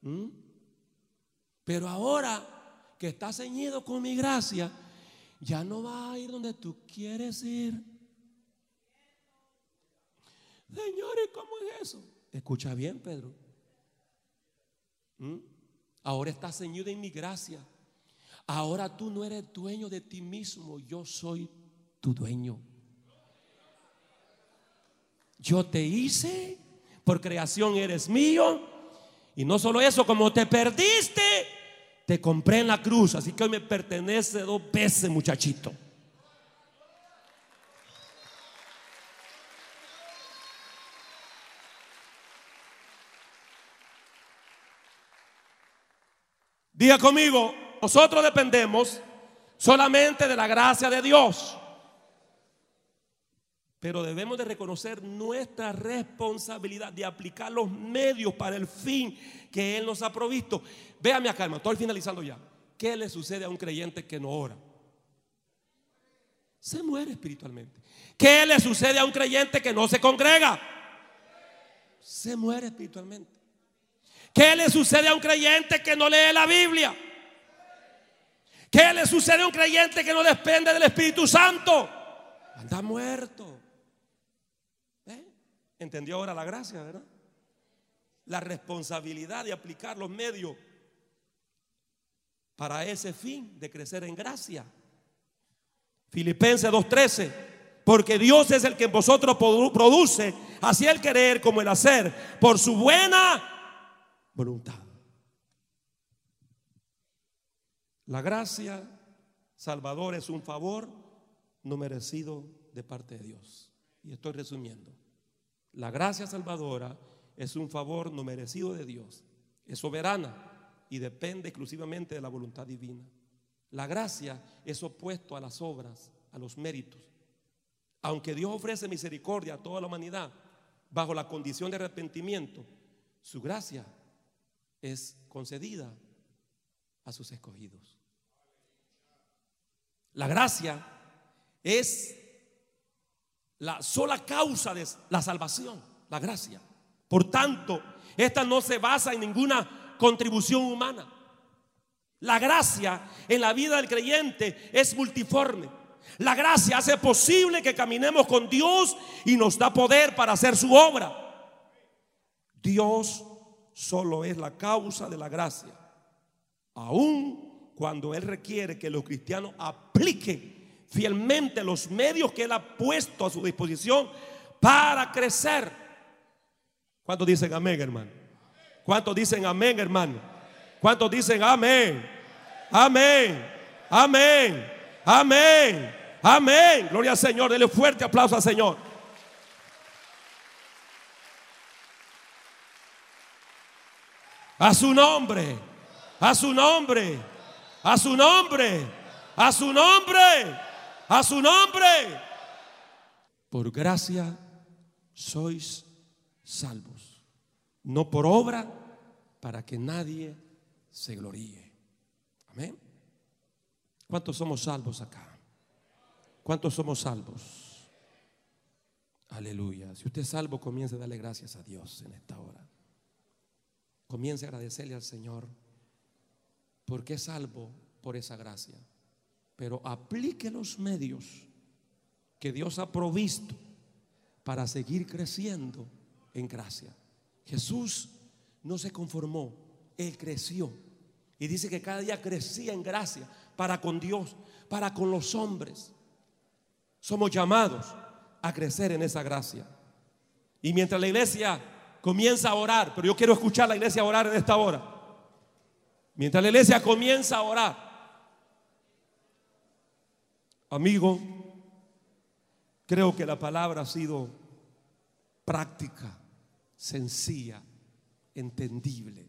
¿Mm? Pero ahora que estás ceñido con mi gracia, ya no vas a ir donde tú quieres ir. Señor, ¿y cómo es eso? Escucha bien, Pedro. ¿Mm? Ahora estás ceñido en mi gracia. Ahora tú no eres dueño de ti mismo, yo soy tu dueño. Yo te hice, por creación eres mío. Y no solo eso, como te perdiste, te compré en la cruz. Así que hoy me pertenece dos veces, muchachito. Diga conmigo, nosotros dependemos solamente de la gracia de Dios. Pero debemos de reconocer nuestra responsabilidad de aplicar los medios para el fin que Él nos ha provisto. Véame acá, hermano, estoy finalizando ya. ¿Qué le sucede a un creyente que no ora? se muere espiritualmente. ¿Qué le sucede a un creyente que no se congrega? Se muere espiritualmente. ¿Qué le sucede a un creyente que no lee la Biblia? ¿Qué le sucede a un creyente que no depende del Espíritu Santo? Anda muerto. ¿Entendió ahora la gracia, verdad? La responsabilidad de aplicar los medios para ese fin de crecer en gracia. Filipenses 2:13, porque Dios es el que en vosotros produce así el querer como el hacer, por su buena voluntad. La gracia salvadora es un favor no merecido de parte de Dios. Y estoy resumiendo. La gracia salvadora es un favor no merecido de Dios. Es soberana y depende exclusivamente de la voluntad divina. La gracia es opuesto a las obras, a los méritos. Aunque Dios ofrece misericordia a toda la humanidad bajo la condición de arrepentimiento, su gracia es concedida a sus escogidos. La gracia es la sola causa de la salvación, la gracia. Por tanto, esta no se basa en ninguna contribución humana. La gracia en la vida del creyente es multiforme. La gracia hace posible que caminemos con Dios y nos da poder para hacer su obra. Dios solo es la causa de la gracia. Aun cuando Él requiere que los cristianos apliquen fielmente los medios que Él ha puesto a su disposición para crecer. ¿Cuántos dicen amén, hermano? ¿Cuántos dicen amén, hermano? ¿Cuántos dicen amén? Amén. Amén. Amén. Amén. Gloria al Señor. Dele fuerte aplauso al Señor. A su nombre. A su nombre. A su nombre. A su nombre. A su nombre. Por gracia sois salvos no por obra, para que nadie se gloríe. Amén. ¿Cuántos somos salvos acá? ¿Cuántos somos salvos? Aleluya. Si usted es salvo, comience a darle gracias a Dios en esta hora. Comience a agradecerle al Señor porque es salvo por esa gracia. Pero aplique los medios que Dios ha provisto para seguir creciendo en gracia. Jesús no se conformó, Él creció. Y dice que cada día crecía en gracia para con Dios, para con los hombres. Somos llamados a crecer en esa gracia. Y mientras la iglesia comienza a orar, pero yo quiero escuchar a la iglesia orar en esta hora. Mientras la iglesia comienza a orar, amigo, creo que la palabra ha sido práctica sencilla, entendible.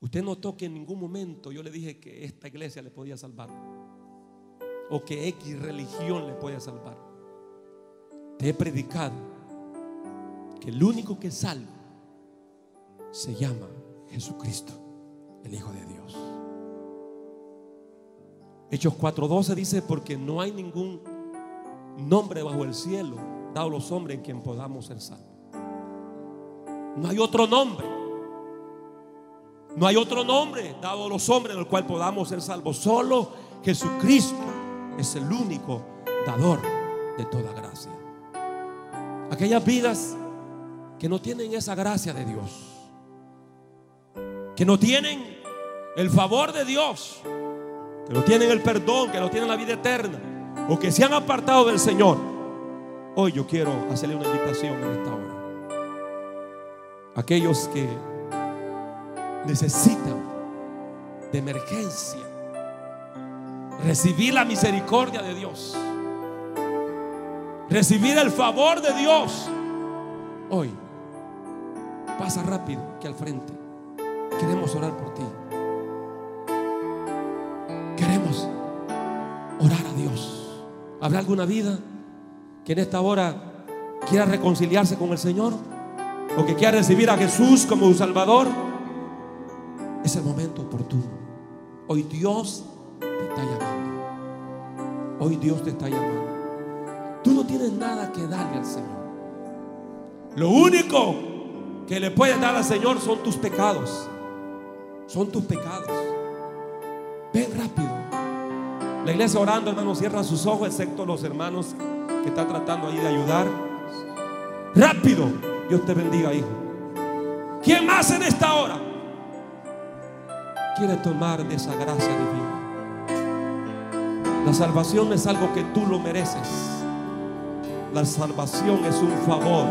Usted notó que en ningún momento yo le dije que esta iglesia le podía salvar o que X religión le podía salvar. Te he predicado que el único que salva se llama Jesucristo, el Hijo de Dios. Hechos 4:12 dice, porque no hay ningún nombre bajo el cielo dado los hombres en quien podamos ser salvos. No hay otro nombre. No hay otro nombre dado a los hombres en el cual podamos ser salvos. Solo Jesucristo es el único dador de toda gracia. Aquellas vidas que no tienen esa gracia de Dios, que no tienen el favor de Dios, que no tienen el perdón, que no tienen la vida eterna, o que se han apartado del Señor Hoy yo quiero hacerle una invitación en esta hora. Aquellos que necesitan de emergencia recibir la misericordia de Dios, recibir el favor de Dios. Hoy pasa rápido que al frente. Queremos orar por ti. Queremos orar a Dios. ¿Habrá alguna vida? que en esta hora quiera reconciliarse con el Señor o que quiera recibir a Jesús como Salvador, es el momento oportuno. Hoy Dios te está llamando. Hoy Dios te está llamando. Tú no tienes nada que darle al Señor. Lo único que le puedes dar al Señor son tus pecados. Son tus pecados. Ven rápido. La iglesia orando, hermanos, cierra sus ojos, excepto los hermanos que están tratando ahí de ayudar. Rápido. Dios te bendiga, hijo. ¿Quién más en esta hora quiere tomar de esa gracia divina? La salvación es algo que tú lo mereces. La salvación es un favor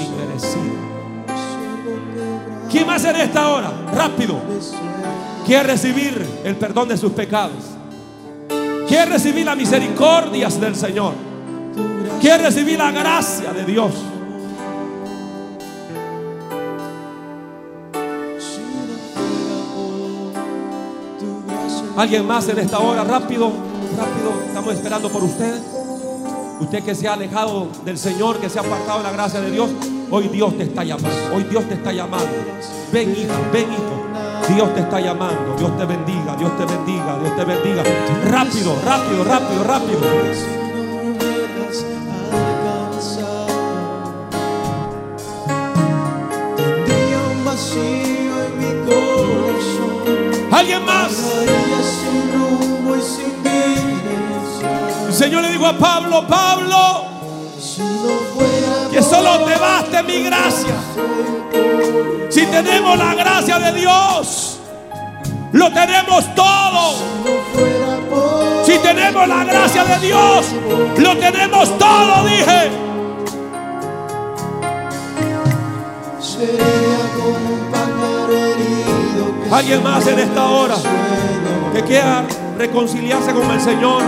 inmerecido. ¿Quién más en esta hora? Rápido. Quiere recibir el perdón de sus pecados. Quiere recibir las misericordias del Señor. Quiere recibir la gracia de Dios. Alguien más en esta hora, rápido, rápido, estamos esperando por usted. Usted que se ha alejado del Señor, que se ha apartado de la gracia de Dios, hoy Dios te está llamando, hoy Dios te está llamando. Ven hijo, ven hijo, Dios te está llamando, Dios te bendiga, Dios te bendiga, Dios te bendiga. Rápido, rápido, rápido, rápido. Alguien más. El Señor le dijo a Pablo, Pablo, mi gracia. Si tenemos la gracia de Dios, lo tenemos todo. Si tenemos la gracia de Dios, lo tenemos todo, dije. Alguien más en esta hora que quiera reconciliarse con el Señor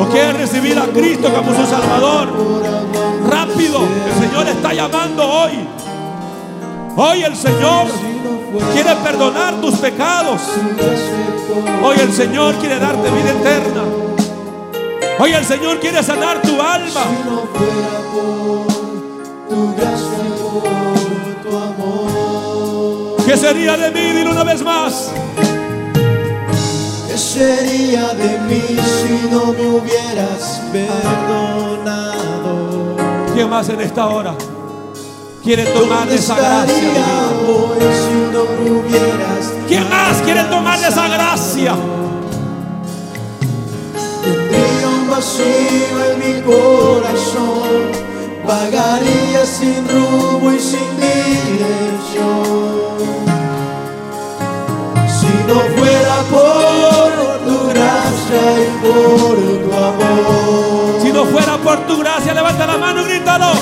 o quiera recibir a Cristo como su Salvador. El Señor está llamando hoy. Hoy el Señor quiere perdonar tus pecados. Hoy el Señor quiere darte vida eterna. Hoy el Señor quiere sanar tu alma. ¿Qué sería de mí? Dile una vez más. ¿Qué sería de mí si no me hubieras perdonado? ¿Quién más en esta hora quiere tomar ¿Dónde de esa gracia divina? ¿Quién más quiere tomar de esa gracia? Tendría un vacío en mi corazón Vagaría sin rumbo y sin dirección no fuera por tu gracia y por tu amor Si no fuera por tu gracia, levanta la mano y grítalo.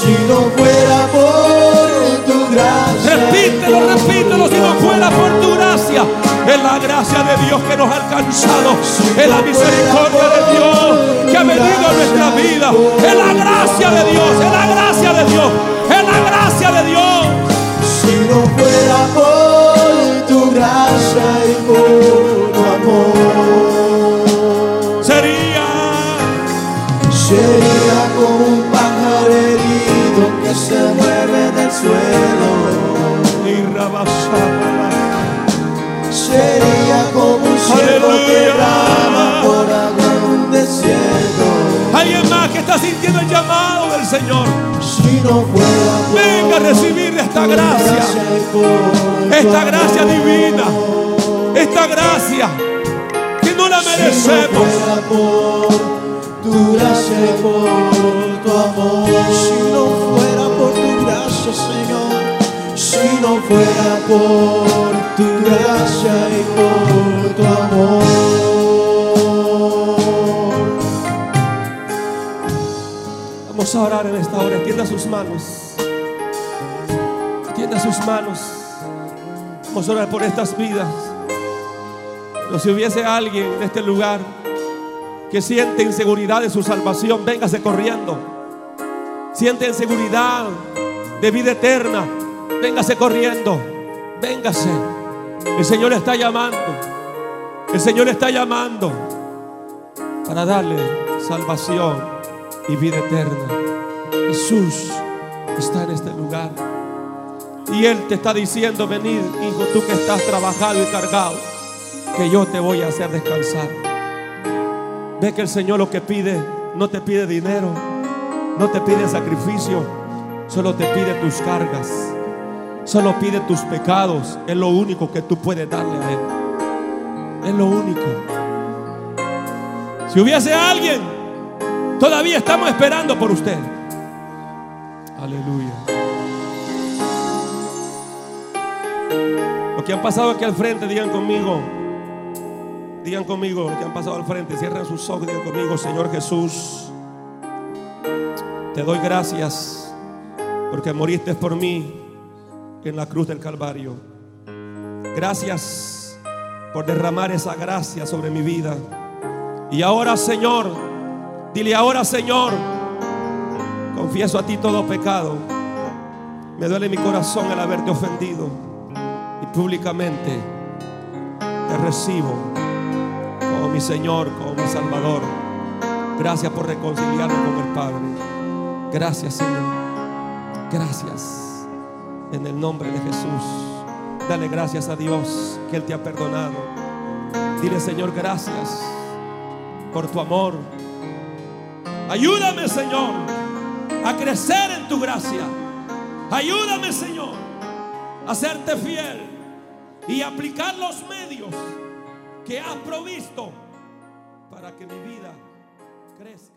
Si no fuera por tu gracia Repítelo, repítelo. Si no fuera por tu gracia, es la gracia de Dios que nos ha alcanzado. Es la misericordia de Dios que ha venido a nuestra vida. Es la gracia de Dios. Es la gracia de Dios. Es la gracia de Dios. Si no fuera por gracia y por tu amor, Sería sería como un pájaro herido que se mueve en el suelo. y rabasaba. Sería como un cielo que brama por agua en un desierto. Alguien más que está sintiendo el llamado del Señor. Si no fuera Venga a recibir esta gracia. Esta gracia divina. Esta gracia que no la Si no merecemos. fuera por tu gracia y por tu amor, si no fuera por tu gracia, Señor, si no fuera por tu gracia y por tu amor. Vamos a orar en esta hora. Extienda sus manos. Extienda sus manos. Vamos a orar por estas vidas. Pero si hubiese alguien en este lugar que siente inseguridad de su salvación, véngase corriendo. Siente inseguridad de vida eterna, véngase corriendo. Véngase. El Señor está llamando. El Señor está llamando para darle salvación y vida eterna. Jesús está en este lugar. Y Él te está diciendo, venid, hijo, tú que estás trabajado y cargado, que yo te voy a hacer descansar. Ve que el Señor lo que pide, no te pide dinero, no te pide sacrificio, solo te pide tus cargas, solo pide tus pecados. Es lo único que tú puedes darle a Él. Es lo único. Si hubiese alguien, todavía estamos esperando por usted. Aleluya. Los que han pasado aquí al frente, digan conmigo. Digan conmigo, los que han pasado al frente, cierren sus ojos, digan conmigo, Señor Jesús, te doy gracias porque moriste por mí en la cruz del Calvario. Gracias por derramar esa gracia sobre mi vida. Y ahora, Señor, dile ahora, Señor, confieso a ti todo pecado. Me duele mi corazón el haberte ofendido. Y públicamente te recibo como mi Señor, como mi Salvador. Gracias por reconciliarme con el Padre. Gracias, Señor. Gracias. En el nombre de Jesús. Dale gracias a Dios que Él te ha perdonado. Dile, Señor, gracias por tu amor. Ayúdame, Señor, a crecer en tu gracia. Ayúdame, Señor, a serte fiel y aplicar los medios que has provisto para que mi vida crezca.